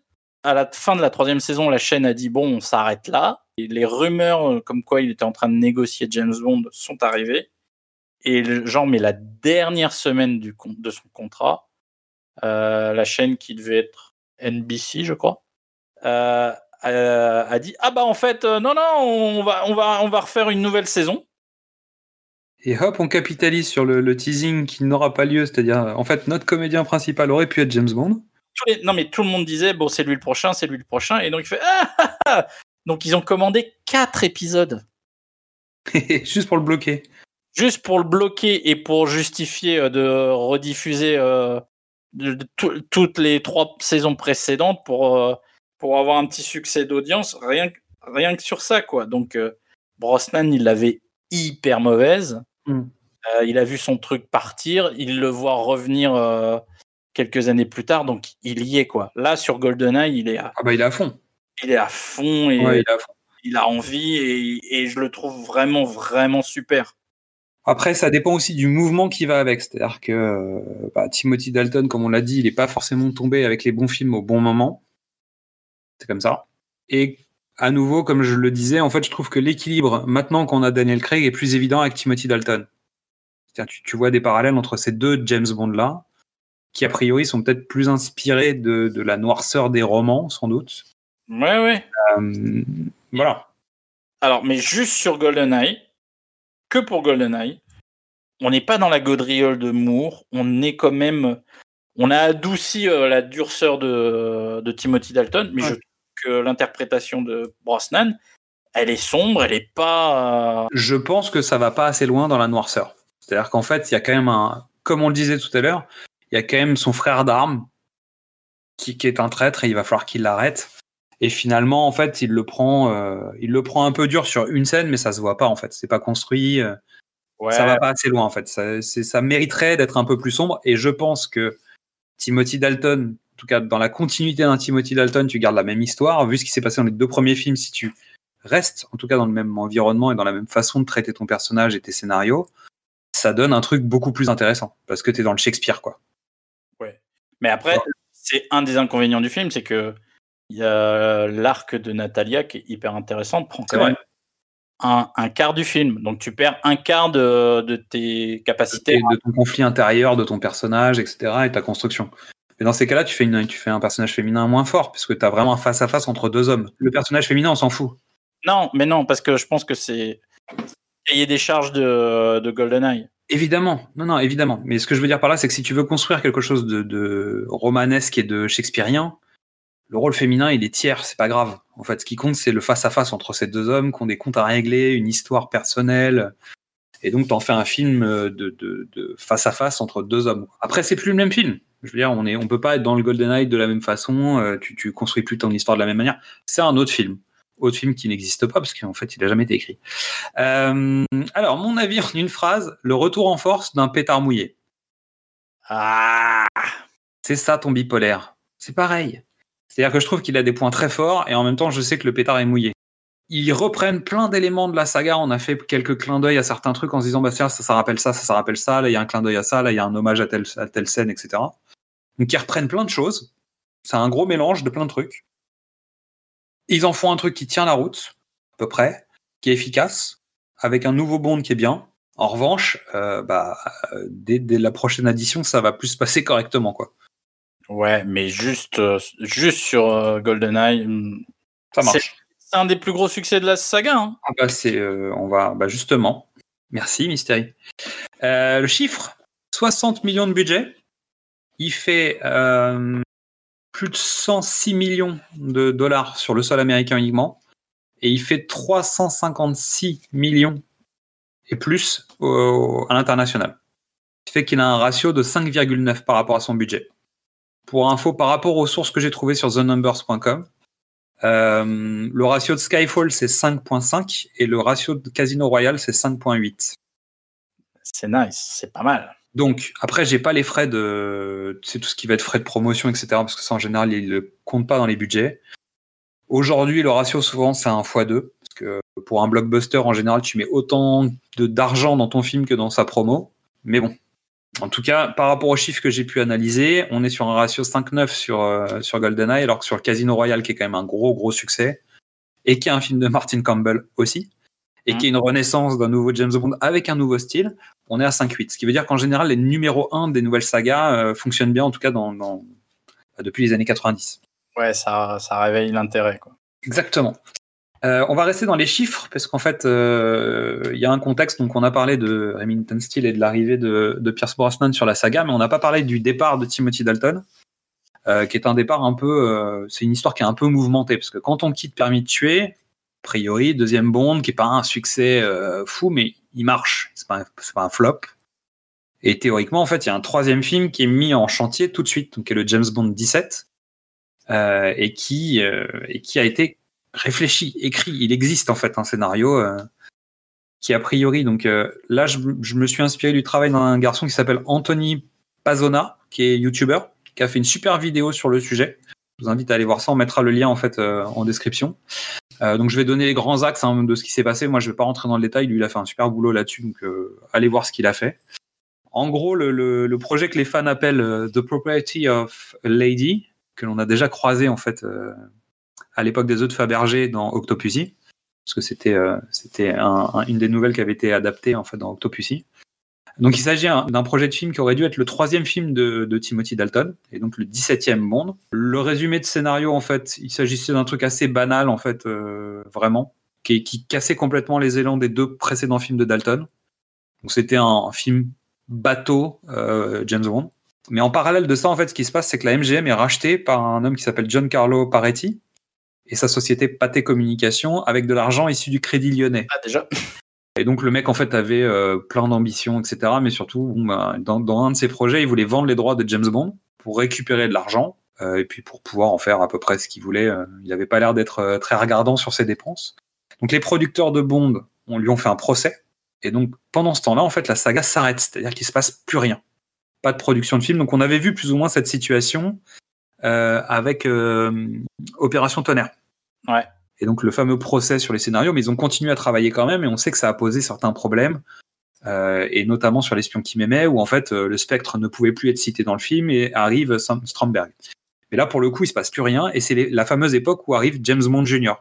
À la fin de la troisième saison, la chaîne a dit bon, on s'arrête là. Et les rumeurs euh, comme quoi il était en train de négocier James Bond sont arrivées. Et genre, mais la dernière semaine de son contrat, la chaîne qui devait être NBC, je crois, a dit ah bah en fait non non on va on va on va refaire une nouvelle saison. Et hop, on capitalise sur le, le teasing qui n'aura pas lieu, c'est-à-dire en fait notre comédien principal aurait pu être James Bond. Tous les- non mais tout le monde disait bon c'est lui le prochain c'est lui le prochain et donc il fait ah, ah, ah donc ils ont commandé quatre épisodes *laughs* Juste pour le bloquer. juste pour le bloquer et pour justifier euh, de rediffuser euh, de- de tout- toutes les trois saisons précédentes pour euh, pour avoir un petit succès d'audience rien que- rien que sur ça quoi donc euh, Brosnan il l'avait hyper mauvaise Mm. Euh, il a vu son truc partir il le voit revenir euh, quelques années plus tard donc il y est quoi là sur GoldenEye il est à, Ah bah il est à fond. il est à fond et Ouais, il est à fond. il a envie et, et je le trouve vraiment vraiment super Après, ça dépend aussi du mouvement qui va avec. C'est-à-dire que euh, bah, Timothy Dalton, comme on l'a dit, il n'est pas forcément tombé avec les bons films au bon moment. C'est comme ça. Et à nouveau, comme je le disais, en fait, je trouve que l'équilibre, maintenant qu'on a Daniel Craig, est plus évident avec Timothy Dalton. Tu, tu vois des parallèles entre ces deux James Bond-là, qui a priori sont peut-être plus inspirés de, de la noirceur des romans, sans doute. ouais ouais Euh, voilà. Alors, mais juste sur GoldenEye, que pour GoldenEye, on n'est pas dans la gaudriole de Moore, on est quand même. On a adouci euh, la durceur de, de Timothy Dalton, mais Ouais. je l'interprétation de Brosnan, elle est sombre, elle est pas. euh, Je pense que ça va pas assez loin dans la noirceur. C'est-à-dire qu'en fait, il y a quand même un, comme on le disait tout à l'heure, il y a quand même son frère d'armes qui, qui est un traître et il va falloir qu'il l'arrête. Et finalement, en fait, il le prend, euh, il le prend un peu dur sur une scène, mais ça se voit pas en fait. C'est pas construit. euh, Ouais. Ça va pas assez loin en fait. Ça, ça mériterait d'être un peu plus sombre. Et je pense que Timothy Dalton, tout cas dans la continuité d'un Timothy Dalton, tu gardes la même histoire. Vu ce qui s'est passé dans les deux premiers films, si tu restes en tout cas dans le même environnement et dans la même façon de traiter ton personnage et tes scénarios, ça donne un truc beaucoup plus intéressant parce que tu es dans le Shakespeare quoi. Mais après, c'est un des inconvénients du film, c'est que il y a l'arc de Natalia qui est hyper intéressante, prend quand même un, un quart du film. Donc tu perds un quart de, de tes capacités. De ton conflit intérieur, de ton personnage, etc. et ta construction. Mais dans ces cas-là, tu fais, une, tu fais un personnage féminin moins fort, puisque tu as vraiment un face-à-face entre deux hommes. Le personnage féminin, on s'en fout. Non, mais non, parce que je pense que c'est payer des charges de, de GoldenEye. Évidemment, non, non, évidemment. Mais ce que je veux dire par là, c'est que si tu veux construire quelque chose de, de romanesque et de shakespearien, le rôle féminin, il est tiers, c'est pas grave. En fait, ce qui compte, c'est le face-à-face entre ces deux hommes qui ont des comptes à régler, une histoire personnelle. Et donc, t'en fais un film de, de, de face-à-face entre deux hommes. Après, c'est plus le même film. Je veux dire, on est, on peut pas être dans le Golden Eye de la même façon, euh, tu, tu construis plus ton histoire de la même manière. C'est un autre film. Autre film qui n'existe pas, parce qu'en fait, il a jamais été écrit. Euh, alors, mon avis en une phrase, le retour en force d'un pétard mouillé. Ah C'est ça ton bipolaire. C'est pareil. C'est-à-dire que je trouve qu'il a des points très forts et en même temps je sais que le pétard est mouillé. Ils reprennent plein d'éléments de la saga. On a fait quelques clins d'œil à certains trucs en se disant bah ça, ça rappelle ça, ça, ça rappelle ça. Là il y a un clin d'œil à ça, là il y a un hommage à telle scène, etc. Donc ils reprennent plein de choses. C'est un gros mélange de plein de trucs. Ils en font un truc qui tient la route, à peu près, qui est efficace, avec un nouveau Bond qui est bien. En revanche, euh, bah, euh, dès, dès la prochaine édition, ça va plus se passer *laughs* correctement, quoi. Ouais, mais juste, euh, juste sur euh, GoldenEye, hum, Ça marche. c'est un des plus gros succès de la saga. hein. Ah bah c'est, on va, bah justement. Merci Mystery. Le chiffre, 60 millions de budget. Il fait euh, plus de 106 millions de dollars sur le sol américain uniquement. Et il fait 356 millions et plus à l'international. Ce qui fait qu'il a un ratio de 5,9 par rapport à son budget. Pour info, par rapport aux sources que j'ai trouvées sur thenumbers.com, euh, le ratio de Skyfall, c'est 5.5 et le ratio de Casino Royale, c'est 5.8. C'est nice, c'est pas mal. Donc, après, j'ai pas les frais de. C'est tout ce qui va être frais de promotion, etc. Parce que ça, en général, ils ne comptent pas dans les budgets. Aujourd'hui, le ratio, souvent, c'est un x2. Parce que pour un blockbuster, en général, tu mets autant de- d'argent dans ton film que dans sa promo. Mais bon. En tout cas, par rapport aux chiffres que j'ai pu analyser, on est sur un ratio 5-9 sur, euh, sur GoldenEye, alors que sur le Casino Royale, qui est quand même un gros, gros succès, et qui est un film de Martin Campbell aussi, et qui est une renaissance d'un nouveau James Bond avec un nouveau style, on est à 5-8. Ce qui veut dire qu'en général, les numéros 1 des nouvelles sagas euh, fonctionnent bien, en tout cas dans, dans- depuis les années 90. Ouais, ça, ça réveille l'intérêt. quoi. Exactement. Euh, on va rester dans les chiffres parce qu'en fait, euh, il y a un contexte. Donc, on a parlé de Remington Steele et de l'arrivée de, de Pierce Brosnan sur la saga, mais on n'a pas parlé du départ de Timothy Dalton, qui est un départ un peu. c'est une histoire qui est un peu mouvementée parce que quand on quitte Permis de tuer, a priori, deuxième Bond, qui est pas un succès fou, mais il marche. Pas, pas un flop. Et théoriquement, en fait, il y a un troisième film qui est mis en chantier tout de suite, donc qui est le James Bond 17, euh, et qui euh, et qui a été réfléchi, écrit. Il existe en fait un scénario euh, qui a priori. Donc euh, là, je, je me suis inspiré du travail d'un garçon qui s'appelle Anthony Pazona, qui est YouTuber, qui a fait une super vidéo sur le sujet. Je vous invite à aller voir ça. On mettra le lien en fait en description. Euh, donc je vais donner les grands axes hein, de ce qui s'est passé. Moi, je vais pas rentrer dans le détail. Lui, il a fait un super boulot là-dessus. Donc euh, allez voir ce qu'il a fait. En gros, le, projet que les fans appellent euh, The Property of a Lady, que l'on a déjà croisé en fait à l'époque des œufs de Fabergé dans Octopussy, parce que c'était c'était un- un- une des nouvelles qui avait été adaptée en fait dans Octopussy. Donc il s'agit un- d'un projet de film qui aurait dû être le troisième film de, Timothy Dalton et donc le 17e Bond. Le résumé de scénario en fait, il s'agissait d'un truc assez banal en fait, euh, vraiment, qui, qui cassait complètement les élans des deux précédents films de Dalton. Donc c'était un, un film bateau euh, James Bond. Mais en parallèle de ça, en fait, ce qui se passe, c'est que la MGM est rachetée par un homme qui s'appelle Giancarlo Paretti et sa société Pathé Communication avec de l'argent issu du Crédit Lyonnais. Ah, déjà Et donc le mec, en fait, avait euh, plein d'ambitions, etc. Mais surtout, bah, dans, un de ses projets, il voulait vendre les droits de James Bond pour récupérer de l'argent Euh, et puis pour pouvoir en faire à peu près ce qu'il voulait, euh, il n'avait pas l'air d'être très regardant sur ses dépenses. Donc les producteurs de Bond on lui ont fait un procès. Et donc pendant ce temps-là, en fait, la saga s'arrête, c'est-à-dire qu'il se passe plus rien, pas de production de film. Donc on avait vu plus ou moins cette situation avec Opération Tonnerre. Ouais. Et donc le fameux procès sur les scénarios, mais ils ont continué à travailler quand même, et on sait que ça a posé certains problèmes, euh, et notamment sur l'espion qui m'aimait, où en fait euh, le spectre ne pouvait plus être cité dans le film, et arrive Sam- Stromberg. Mais là, pour le coup, il se passe plus rien, et c'est la fameuse époque où arrive James Bond Jr.,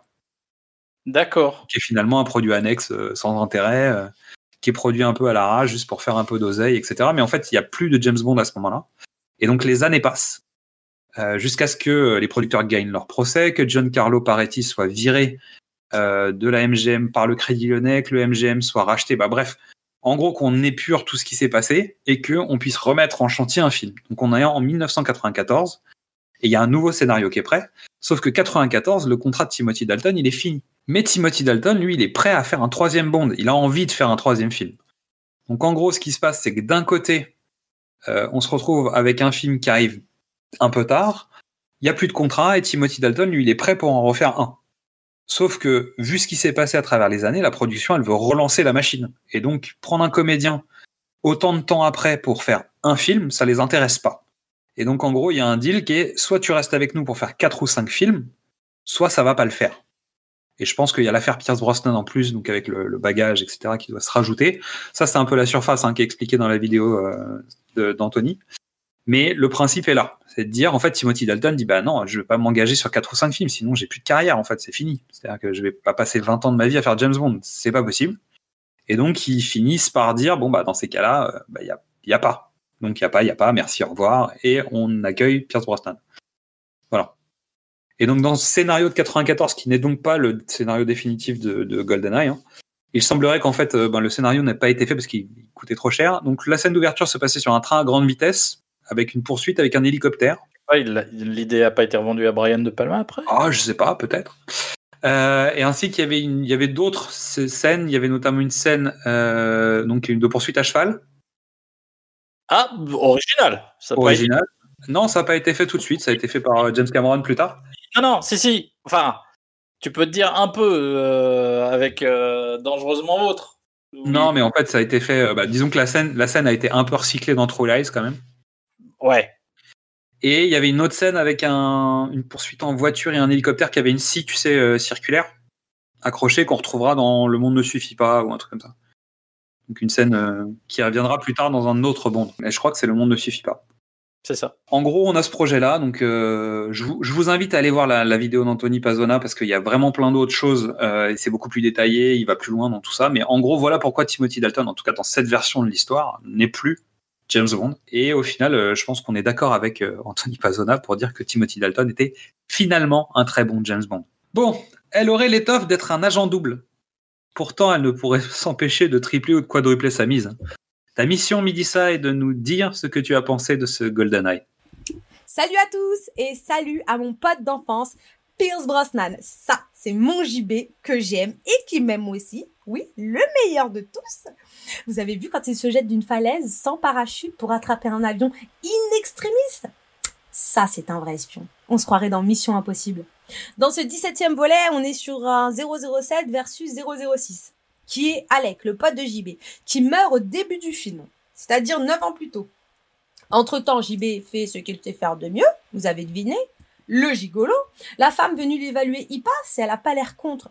D'accord. qui est finalement un produit annexe euh, sans intérêt, euh, qui est produit un peu à la rage, juste pour faire un peu d'oseille, etc. Mais en fait, il n'y a plus de James Bond à ce moment-là. Et donc les années passent, euh, jusqu'à ce que euh, les producteurs gagnent leur procès, que Giancarlo Paretti soit viré euh, de la MGM par le Crédit Lyonnais, que le MGM soit racheté. Bah, bref, en gros, qu'on épure tout ce qui s'est passé et qu'on puisse remettre en chantier un film. Donc on est en 1994 et il y a un nouveau scénario qui est prêt. Sauf que 94, le contrat de Timothy Dalton, il est fini. Mais Timothy Dalton, lui, il est prêt à faire un troisième Bond. Il a envie de faire un troisième film. Donc en gros, ce qui se passe, c'est que d'un côté, on se retrouve avec un film qui arrive un peu tard. Il n'y a plus de contrat et Timothy Dalton, lui, il est prêt pour en refaire un. Sauf que, vu ce qui s'est passé à travers les années, la production, elle veut relancer la machine. Et donc, prendre un comédien autant de temps après pour faire un film, ça les intéresse pas. Et donc, en gros, il y a un deal qui est soit tu restes avec nous pour faire quatre ou cinq films, soit ça va pas le faire. Et je pense qu'il y a l'affaire Pierce Brosnan en plus, donc avec le, bagage, etc., qui doit se rajouter. Ça, c'est un peu la surface hein, qui est expliquée dans la vidéo euh, d'Anthony. Mais le principe est là. C'est de dire, en fait, Timothy Dalton dit, bah non, je vais pas m'engager sur quatre ou cinq films, sinon j'ai plus de carrière, en fait, c'est fini. C'est-à-dire que je vais pas passer 20 ans de ma vie à faire James Bond. C'est pas possible. Et donc, ils finissent par dire, bon, bah, dans ces cas-là, euh, bah, il y a, il y a pas. Donc, il y a pas, il y a pas, merci, au revoir. Et on accueille Pierce Brosnan. Voilà. Et donc, dans ce scénario de 94, qui n'est donc pas le scénario définitif de, de GoldenEye, hein, il semblerait qu'en fait, euh, ben, le scénario n'ait pas été fait parce qu'il coûtait trop cher. Donc, la scène d'ouverture se passait sur un train à grande vitesse, avec une poursuite avec un hélicoptère. Ouais, il- L'idée a pas été revendue à Brian De Palma après? Ah, je sais pas, peut-être. Euh, et ainsi qu'il y avait, une- il y avait d'autres scènes. Il y avait notamment une scène euh, donc de poursuite à cheval, Ah, original. Ça pas originale. Non, ça n'a pas été fait tout de suite. Ça a été fait par euh, James Cameron plus tard. été- Non, non, si, si. Enfin, tu peux te dire un peu euh, avec Dangereusement Vôtre. Non, mais en fait, ça a été fait. bah, disons que la scène, la scène a été un peu recyclée dans True Lies quand même. Ouais. Et il y avait une autre scène avec un, une poursuite en voiture et un hélicoptère qui avait une scie, tu sais, euh, circulaire, accrochée, qu'on retrouvera dans Le Monde ne suffit pas ou un truc comme ça. Donc une scène euh, qui reviendra plus tard dans un autre Bond. Mais je crois que c'est Le Monde ne suffit pas. C'est ça. En gros, on a ce projet-là, donc euh, je, vous, je vous invite à aller voir la, la vidéo d'Anthony Pazona parce qu'il y a vraiment plein d'autres choses euh, et c'est beaucoup plus détaillé, il va plus loin dans tout ça. Mais en gros, voilà pourquoi Timothy Dalton, en tout cas dans cette version de l'histoire, n'est plus James Bond. Et au final, euh, je pense qu'on est d'accord avec euh, Anthony Pazona pour dire que Timothy Dalton était finalement un très bon James Bond. Bon, elle aurait l'étoffe d'être un agent double. Pourtant, elle ne pourrait *laughs* s'empêcher de tripler ou de quadrupler sa mise. Ta mission, Midissa, est de nous dire ce que tu as pensé de ce GoldenEye. Salut à tous et salut à mon pote d'enfance, Pierce Brosnan. Ça, c'est mon JB que j'aime et qui m'aime aussi. Oui, le meilleur de tous. Vous avez vu quand il se jette d'une falaise sans parachute pour attraper un avion in Ça, c'est un vrai espion. On se croirait dans Mission Impossible. Dans ce 17e volet, on est sur un 007 versus 006, qui est Alec, le pote de JB, qui meurt au début du film, c'est-à-dire 9 ans plus tôt. Entre-temps, JB fait ce qu'il sait faire de mieux, vous avez deviné, le gigolo. La femme venue l'évaluer y passe et elle a pas l'air contre.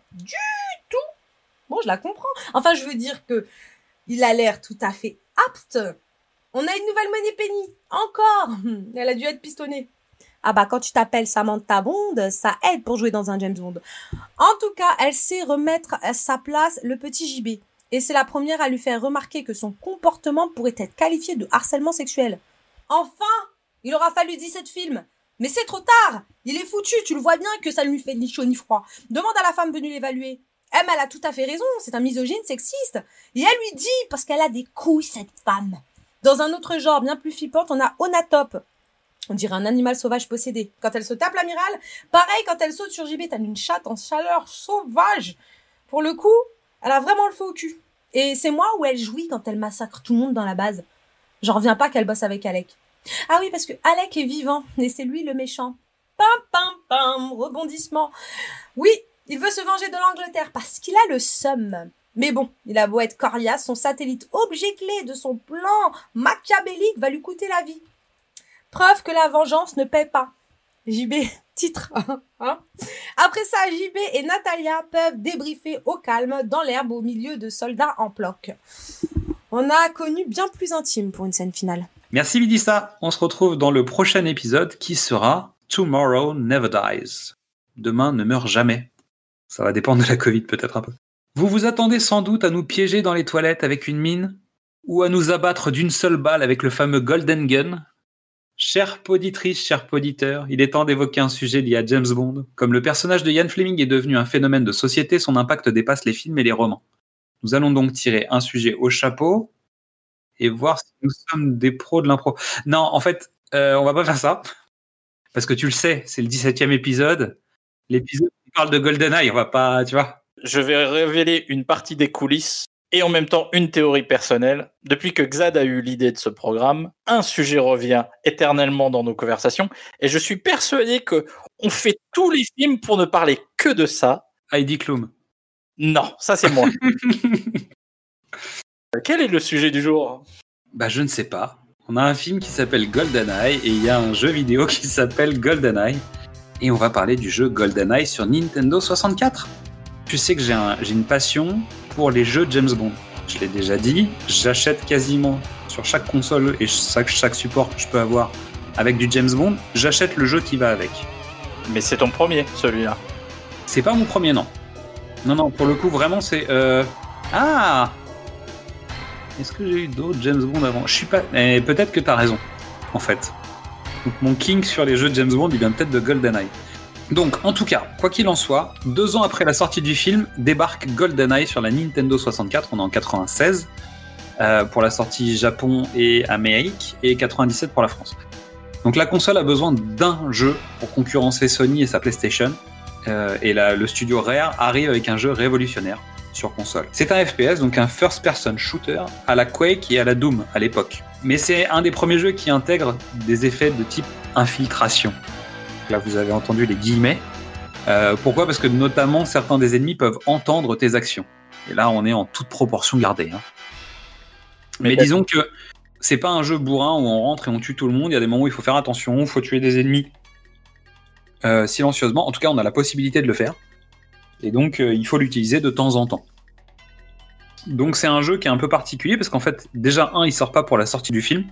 Bon, je la comprends. Enfin, je veux dire que il a l'air tout à fait apte. On a une nouvelle monnaie Penny. Encore. *laughs* Elle a dû être pistonnée. Ah bah quand tu t'appelles Samantha Bond, ça aide pour jouer dans un James Bond. En tout cas, elle sait remettre à sa place le petit JB. Et c'est la première à lui faire remarquer que son comportement pourrait être qualifié de harcèlement sexuel. Enfin Il aura fallu 17 films. Mais c'est trop tard Il est foutu, tu le vois bien que ça ne lui fait ni chaud ni froid. Demande à la femme venue l'évaluer. Elle, elle a tout à fait raison, c'est un misogyne sexiste. Et elle lui dit, parce qu'elle a des couilles, cette femme. Dans un autre genre, bien plus flippante, on a Onatop. On dirait un animal sauvage possédé. Quand elle se tape l'amiral, pareil quand elle saute sur JB, t'as une chatte en chaleur sauvage. Pour le coup, elle a vraiment le feu au cul. Et c'est moi où elle jouit quand elle massacre tout le monde dans la base. J'en reviens pas qu'elle bosse avec Alec. Ah oui, parce que Alec est vivant et c'est lui le méchant. Pam pam pam, rebondissement. Oui, il veut se venger de l'Angleterre parce qu'il a le seum. Mais bon, il a beau être coriace, son satellite objet clé de son plan machiavélique va lui coûter la vie. Preuve que la vengeance ne paie pas. JB, *laughs* titre. Hein Après ça, JB et Natalia peuvent débriefer au calme dans l'herbe au milieu de soldats en bloc. On a connu bien plus intime pour une scène finale. Merci Vidissa. On se retrouve dans le prochain épisode qui sera Tomorrow Never Dies. Demain ne meurt jamais. Ça va dépendre de la Covid peut-être un peu. Vous vous attendez sans doute à nous piéger dans les toilettes avec une mine ou à nous abattre d'une seule balle avec le fameux Golden Gun Chère poditrice, cher poditeur, il est temps d'évoquer un sujet lié à James Bond. Comme le personnage de Ian Fleming est devenu un phénomène de société, son impact dépasse les films et les romans. Nous allons donc tirer un sujet au chapeau et voir si nous sommes des pros de l'impro. Non, en fait, euh, on va pas faire ça. Parce que tu le sais, c'est le 17e épisode. L'épisode parle de GoldenEye, on va pas, tu vois. Je vais révéler une partie des coulisses et en même temps une théorie personnelle. Depuis que Xad a eu l'idée de ce programme, un sujet revient éternellement dans nos conversations et je suis persuadé que on fait tous les films pour ne parler que de ça. Heidi Klum. Non, ça c'est moi. *laughs* Quel est le sujet du jour? Bah je ne sais pas. On a un film qui s'appelle GoldenEye et il y a un jeu vidéo qui s'appelle GoldenEye et on va parler du jeu GoldenEye sur Nintendo 64. Tu sais que j'ai un, une passion pour les jeux James Bond. Je l'ai déjà dit, j'achète quasiment sur chaque console et chaque, chaque support que je peux avoir avec du James Bond, j'achète le jeu qui va avec. Mais c'est ton premier, celui-là. C'est pas mon premier, non. Non, non, pour le coup, vraiment, c'est. Euh... Ah Est-ce que j'ai eu d'autres James Bond avant? Je suis pas. Mais peut-être que t'as raison, en fait. Donc, mon king sur les jeux de James Bond, il vient peut-être de GoldenEye. Donc, en tout cas, quoi qu'il en soit, deux ans après la sortie du film, débarque GoldenEye sur la Nintendo 64, on est en 96, euh, pour la sortie Japon et Amérique, et 97 pour la France. Donc la console a besoin d'un jeu pour concurrencer Sony et sa PlayStation, euh, et la, le studio Rare arrive avec un jeu révolutionnaire sur console. C'est un FPS, donc un first-person shooter, à la Quake et à la Doom à l'époque. Mais c'est un des premiers jeux qui intègre des effets de type infiltration. Là, vous avez entendu les guillemets. Euh, pourquoi? Parce que notamment, certains des ennemis peuvent entendre tes actions. Et là, on est en toute proportion gardée. Hein. Mais, disons que c'est pas un jeu bourrin où on rentre et on tue tout le monde. Il y a des moments où il faut faire attention, il faut tuer des ennemis euh, silencieusement. En tout cas, on a la possibilité de le faire. Et donc, euh, il faut l'utiliser de temps en temps. Donc, c'est un jeu qui est un peu particulier parce qu'en fait, déjà, un, il sort pas pour la sortie du film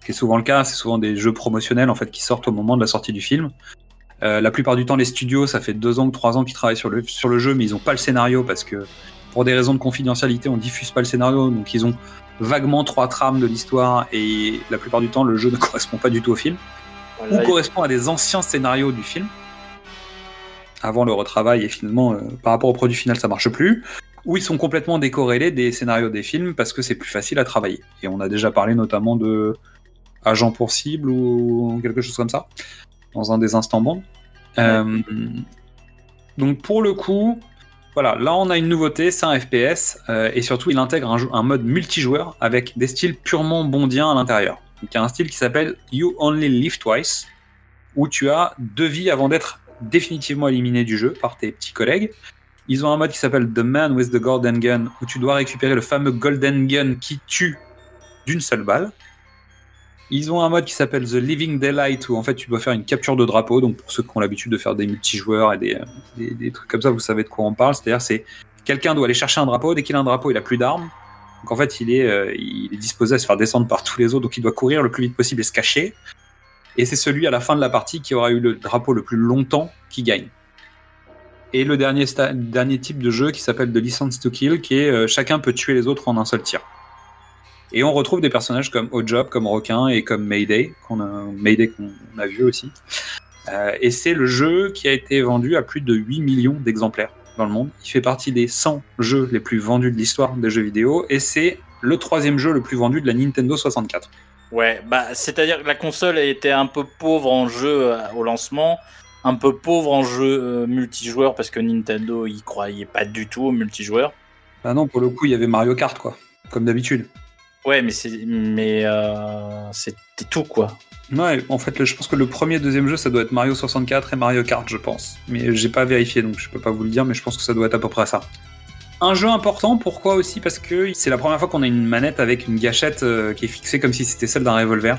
ce qui est souvent le cas, c'est souvent des jeux promotionnels en fait qui sortent au moment de la sortie du film. Euh, la plupart du temps, les studios, ça fait deux ans ou trois ans qu'ils travaillent sur le, sur le jeu, mais ils n'ont pas le scénario parce que pour des raisons de confidentialité, on diffuse pas le scénario, donc ils ont vaguement trois trames de l'histoire et la plupart du temps, le jeu *laughs* ne correspond pas du tout au film. Ou correspond à des anciens scénarios du film. Avant le retravail et finalement euh, par rapport au produit final ça marche plus ou ils sont complètement décorrélés des scénarios des films parce que c'est plus facile à travailler et on a déjà parlé notamment de agent pour cible ou quelque chose comme ça, dans un des instants bons. Euh, donc pour le coup, voilà, là on a une nouveauté, c'est un FPS, euh, et surtout il intègre un, un, mode multijoueur avec des styles purement bondiens à l'intérieur. Donc il y a un style qui s'appelle You Only Live Twice, où tu as deux vies avant d'être définitivement éliminé du jeu par tes petits collègues. Ils ont un mode qui s'appelle The Man with the Golden Gun, où tu dois récupérer le fameux Golden Gun qui tue d'une seule balle. Ils ont un mode qui s'appelle The Living Daylight où en fait tu dois faire une capture de drapeau. Donc pour ceux qui ont l'habitude de faire des multijoueurs et des, des, trucs comme ça, vous savez de quoi on parle. C'est-à-dire c'est quelqu'un doit aller chercher un drapeau. Dès qu'il a un drapeau, il a plus d'armes. Donc en fait il est, euh, il est disposé à se faire descendre par tous les autres. Donc il doit courir le plus vite possible et se cacher. Et c'est celui à la fin de la partie qui aura eu le drapeau le plus longtemps qui gagne. Et le dernier, type de jeu qui s'appelle The License to Kill, qui est euh, chacun peut tuer les autres en un seul tir. Et on retrouve des personnages comme Ojob, comme Requin et comme Mayday, qu'on a, Mayday qu'on a vu aussi. Euh, et c'est le jeu qui a été vendu à plus de 8 millions d'exemplaires dans le monde. Il fait partie des 100 jeux les plus vendus de l'histoire des jeux vidéo et c'est le troisième jeu le plus vendu de la Nintendo 64. Ouais, bah c'est-à-dire que la console été un peu pauvre en jeu euh, au lancement, un peu pauvre en jeu euh, multijoueur parce que Nintendo y croyait pas du tout au multijoueur. Bah non, pour le coup, il y avait Mario Kart quoi, comme d'habitude. Ouais, mais c'est mais euh, c'était tout quoi. Ouais, en fait, je pense que le premier et deuxième jeu, ça doit être Mario 64 et Mario Kart, je pense. Mais j'ai pas vérifié, donc je peux pas vous le dire, mais je pense que ça doit être à peu près ça. Un jeu important, pourquoi aussi? Parce que c'est la première fois qu'on a une manette avec une gâchette euh, qui est fixée comme si c'était celle d'un revolver.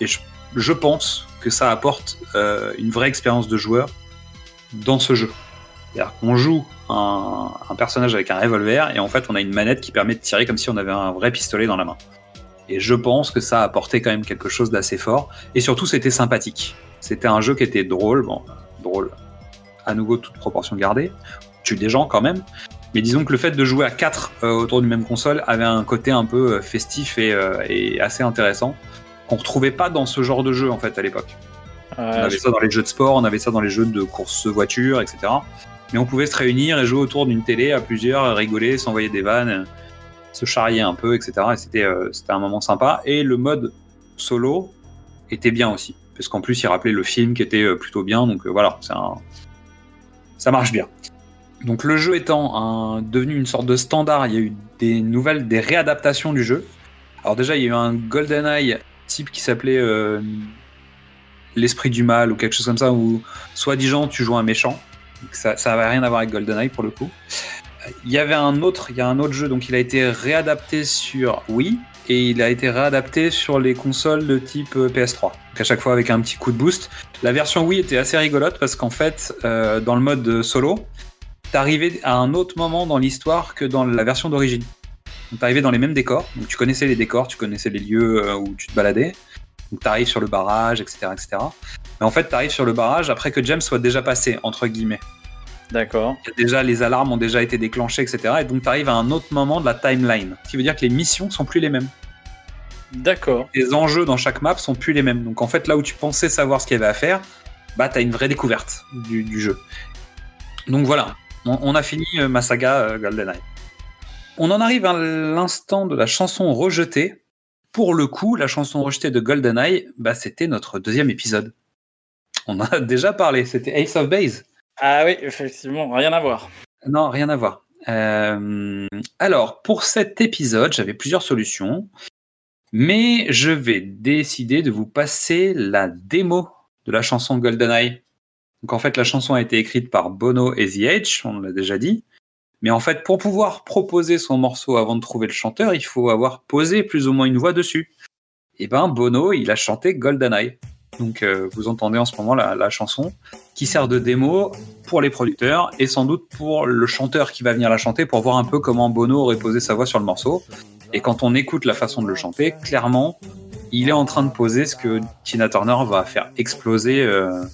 Et je, je pense que ça apporte euh, une vraie expérience de joueur dans ce jeu. C'est-à-dire qu'on joue un, personnage avec un revolver et en fait on a une manette qui permet de tirer comme si on avait un vrai pistolet dans la main. Et je pense que ça a apporté quand même quelque chose d'assez fort. Et surtout, c'était sympathique. C'était un jeu qui était drôle. Bon, drôle. À nouveau, toute proportion gardée. Tue des gens quand même. Mais disons que le fait de jouer à 4 autour d'une même console avait un côté un peu euh, festif euh, et assez intéressant qu'on retrouvait pas dans ce genre de jeu en fait à l'époque. On avait ça dans les jeux de sport, on avait ça dans les jeux de course voiture, etc. Mais on pouvait se réunir et jouer autour d'une télé à plusieurs, rigoler, s'envoyer des vannes, se charrier un peu, etc. Et c'était euh, c'était un moment sympa. Et le mode solo était bien aussi, parce qu'en plus il rappelait le film qui était euh, plutôt bien. Donc euh, voilà, un... ça marche bien. Donc le jeu étant un- devenu une sorte de standard, il y a eu des nouvelles, des réadaptations du jeu. Alors déjà, il y a eu un GoldenEye type qui s'appelait euh, l'esprit du mal ou quelque chose comme ça, où soi-disant tu joues un méchant. Ça, ça avait rien à voir avec GoldenEye pour le coup. Il y avait un autre, il y a un autre jeu, donc il a été réadapté sur Wii et il a été réadapté sur les consoles de type euh, PS3. Donc à chaque fois avec un petit coup de boost. La version Wii était assez rigolote parce qu'en fait, euh, dans le mode solo, t'arrivais à un autre moment dans l'histoire que dans la version d'origine. Donc t'arrivais dans les mêmes décors, donc tu connaissais les décors, tu connaissais les lieux euh, où tu te baladais. Donc t'arrives sur le barrage, etc., etc. Mais en fait, t'arrives sur le barrage après que James soit déjà passé, entre guillemets. D'accord. Déjà, les alarmes ont déjà été déclenchées, etc. Et donc t'arrives à un autre moment de la timeline. Ce qui veut dire que les missions sont plus les mêmes. D'accord. Les enjeux dans chaque map sont plus les mêmes. Donc en fait, là où tu pensais savoir ce qu'il y avait à faire, bah t'as une vraie découverte du, du jeu. Donc voilà, on, on a fini euh, ma saga euh, GoldenEye. On en arrive à l'instant de la chanson rejetée. Pour le coup, la chanson rejetée de GoldenEye, bah, c'était notre deuxième épisode. On en a *laughs* déjà parlé, c'était Ace of Base. Ah oui, effectivement, rien à voir. Non, rien à voir. Euh, alors, pour cet épisode, j'avais plusieurs solutions, mais je vais décider de vous passer la démo de la chanson GoldenEye. Donc, en fait, la chanson a été écrite par Bono et The Edge, on l'a déjà dit. Mais en fait, pour pouvoir proposer son morceau avant de trouver le chanteur, il faut avoir posé plus ou moins une voix dessus. Et ben, Bono, il a chanté GoldenEye. Donc, euh, vous entendez en ce moment la, la chanson qui sert de démo pour les producteurs et sans doute pour le chanteur qui va venir la chanter pour voir un peu comment Bono aurait posé sa voix sur le morceau. Et quand on écoute la façon de le chanter, clairement, il est en train de poser ce que Tina Turner va faire exploser euh,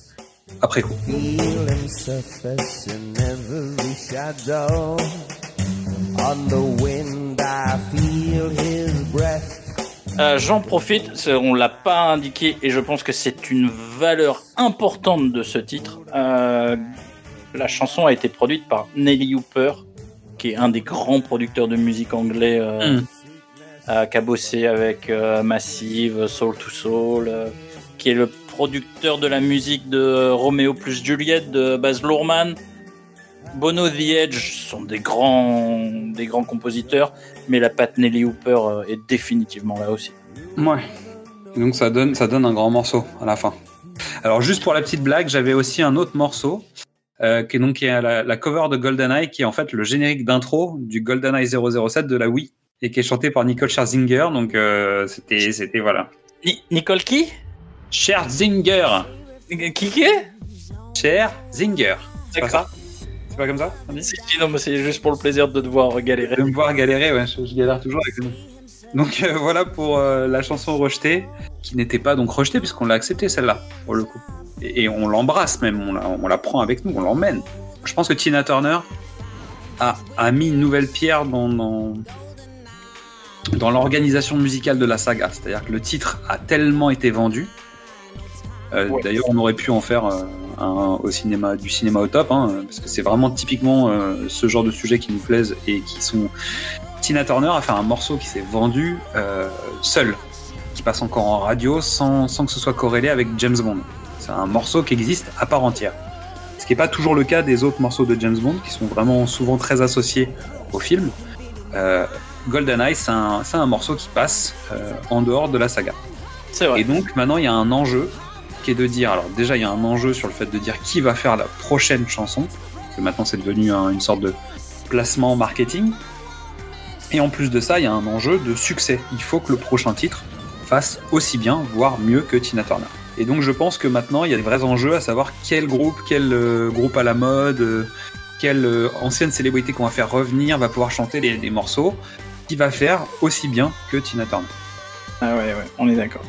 après coup. Feeling surface in every shadow. On the wind, I feel his breath. Euh, J'en profite, on l'a pas indiqué et je pense que c'est une valeur importante de ce titre. Euh, la chanson a été produite par Nelly Hooper, qui est un des grands producteurs de musique anglais, euh, Mm. euh, qui a bossé avec euh, Massive, Soul to Soul, euh, qui est le producteur de la musique de Romeo plus Juliette de Baz Luhrmann. Bono The Edge sont des grands, des grands compositeurs, mais la patte Nelly Hooper euh, est définitivement là aussi. Ouais. Donc ça donne, ça donne un grand morceau à la fin. Alors juste pour la petite blague, j'avais aussi un autre morceau euh, qui est donc qui est la, la cover de GoldenEye, qui est en fait le générique d'intro du GoldenEye 007 de la Wii et qui est chanté par Nicole Scherzinger. Donc euh, c'était, c'était voilà. Ni- Nicole qui? Scherzinger. Qui qui est? Scherzinger. C'est pas ça? C'est pas comme ça? On dit Si, non, mais c'est juste pour le plaisir de devoir galérer. de me voir galérer, ouais, je, je galère toujours avec le nom. Donc euh, voilà pour euh, la chanson rejetée, qui n'était pas donc rejetée puisqu'on l'a acceptée celle-là, pour le coup. Et, et on l'embrasse même, on la, on la prend avec nous, on l'emmène. Je pense que Tina Turner a, a mis une nouvelle pierre dans, dans, dans l'organisation musicale de la saga. C'est-à-dire que le titre a tellement été vendu. Euh, Ouais. D'ailleurs, on aurait pu en faire euh, un, au cinéma, du cinéma au top, hein, parce que c'est vraiment typiquement euh, ce genre de sujets qui nous plaisent et qui sont. Tina Turner a fait un morceau qui s'est vendu seul, qui passe encore en radio sans, sans que ce soit corrélé avec James Bond. C'est un morceau qui existe à part entière. Ce qui n'est pas toujours le cas des autres morceaux de James Bond, qui sont vraiment souvent très associés au film. GoldenEye, c'est un, un morceau qui passe en dehors de la saga. C'est vrai. Et donc maintenant, il y a un enjeu qui est de dire, alors déjà, il y a un enjeu sur le fait de dire qui va faire la prochaine chanson, parce que maintenant c'est devenu un- une sorte de placement marketing. Et en plus de ça, il y a un enjeu de succès. Il faut que le prochain titre fasse aussi bien, voire mieux que Tina Turner. Et donc je pense que maintenant, il y a des vrais enjeux à savoir quel groupe, quel euh, groupe à la mode, euh, quelle euh, ancienne célébrité qu'on va faire revenir va pouvoir chanter les, les morceaux, qui va faire aussi bien que Tina Turner. Ah ouais, ouais, on est d'accord.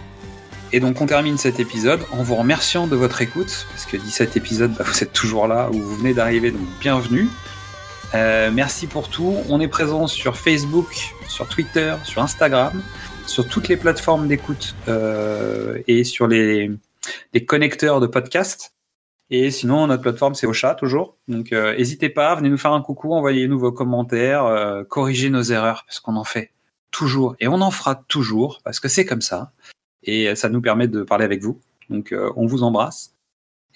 Et donc on termine cet épisode en vous remerciant de votre écoute, parce que 17 épisodes, bah, vous êtes toujours là, ou vous venez d'arriver, donc bienvenue. Euh, merci pour tout. On est présent sur Facebook, sur Twitter, sur Instagram, sur toutes les plateformes d'écoute euh, et sur les, les connecteurs de podcast. Et sinon, notre plateforme, c'est Ocha, toujours. Donc, euh, n'hésitez pas, venez nous faire un coucou, envoyez-nous vos commentaires, euh, corrigez nos erreurs, parce qu'on en fait toujours. Et on en fera toujours, parce que c'est comme ça. Et ça nous permet de parler avec vous. Donc, euh, on vous embrasse.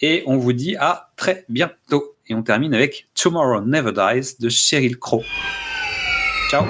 Et on vous dit à très bientôt. Et on termine avec Tomorrow Never Dies de Cheryl Crow. Ciao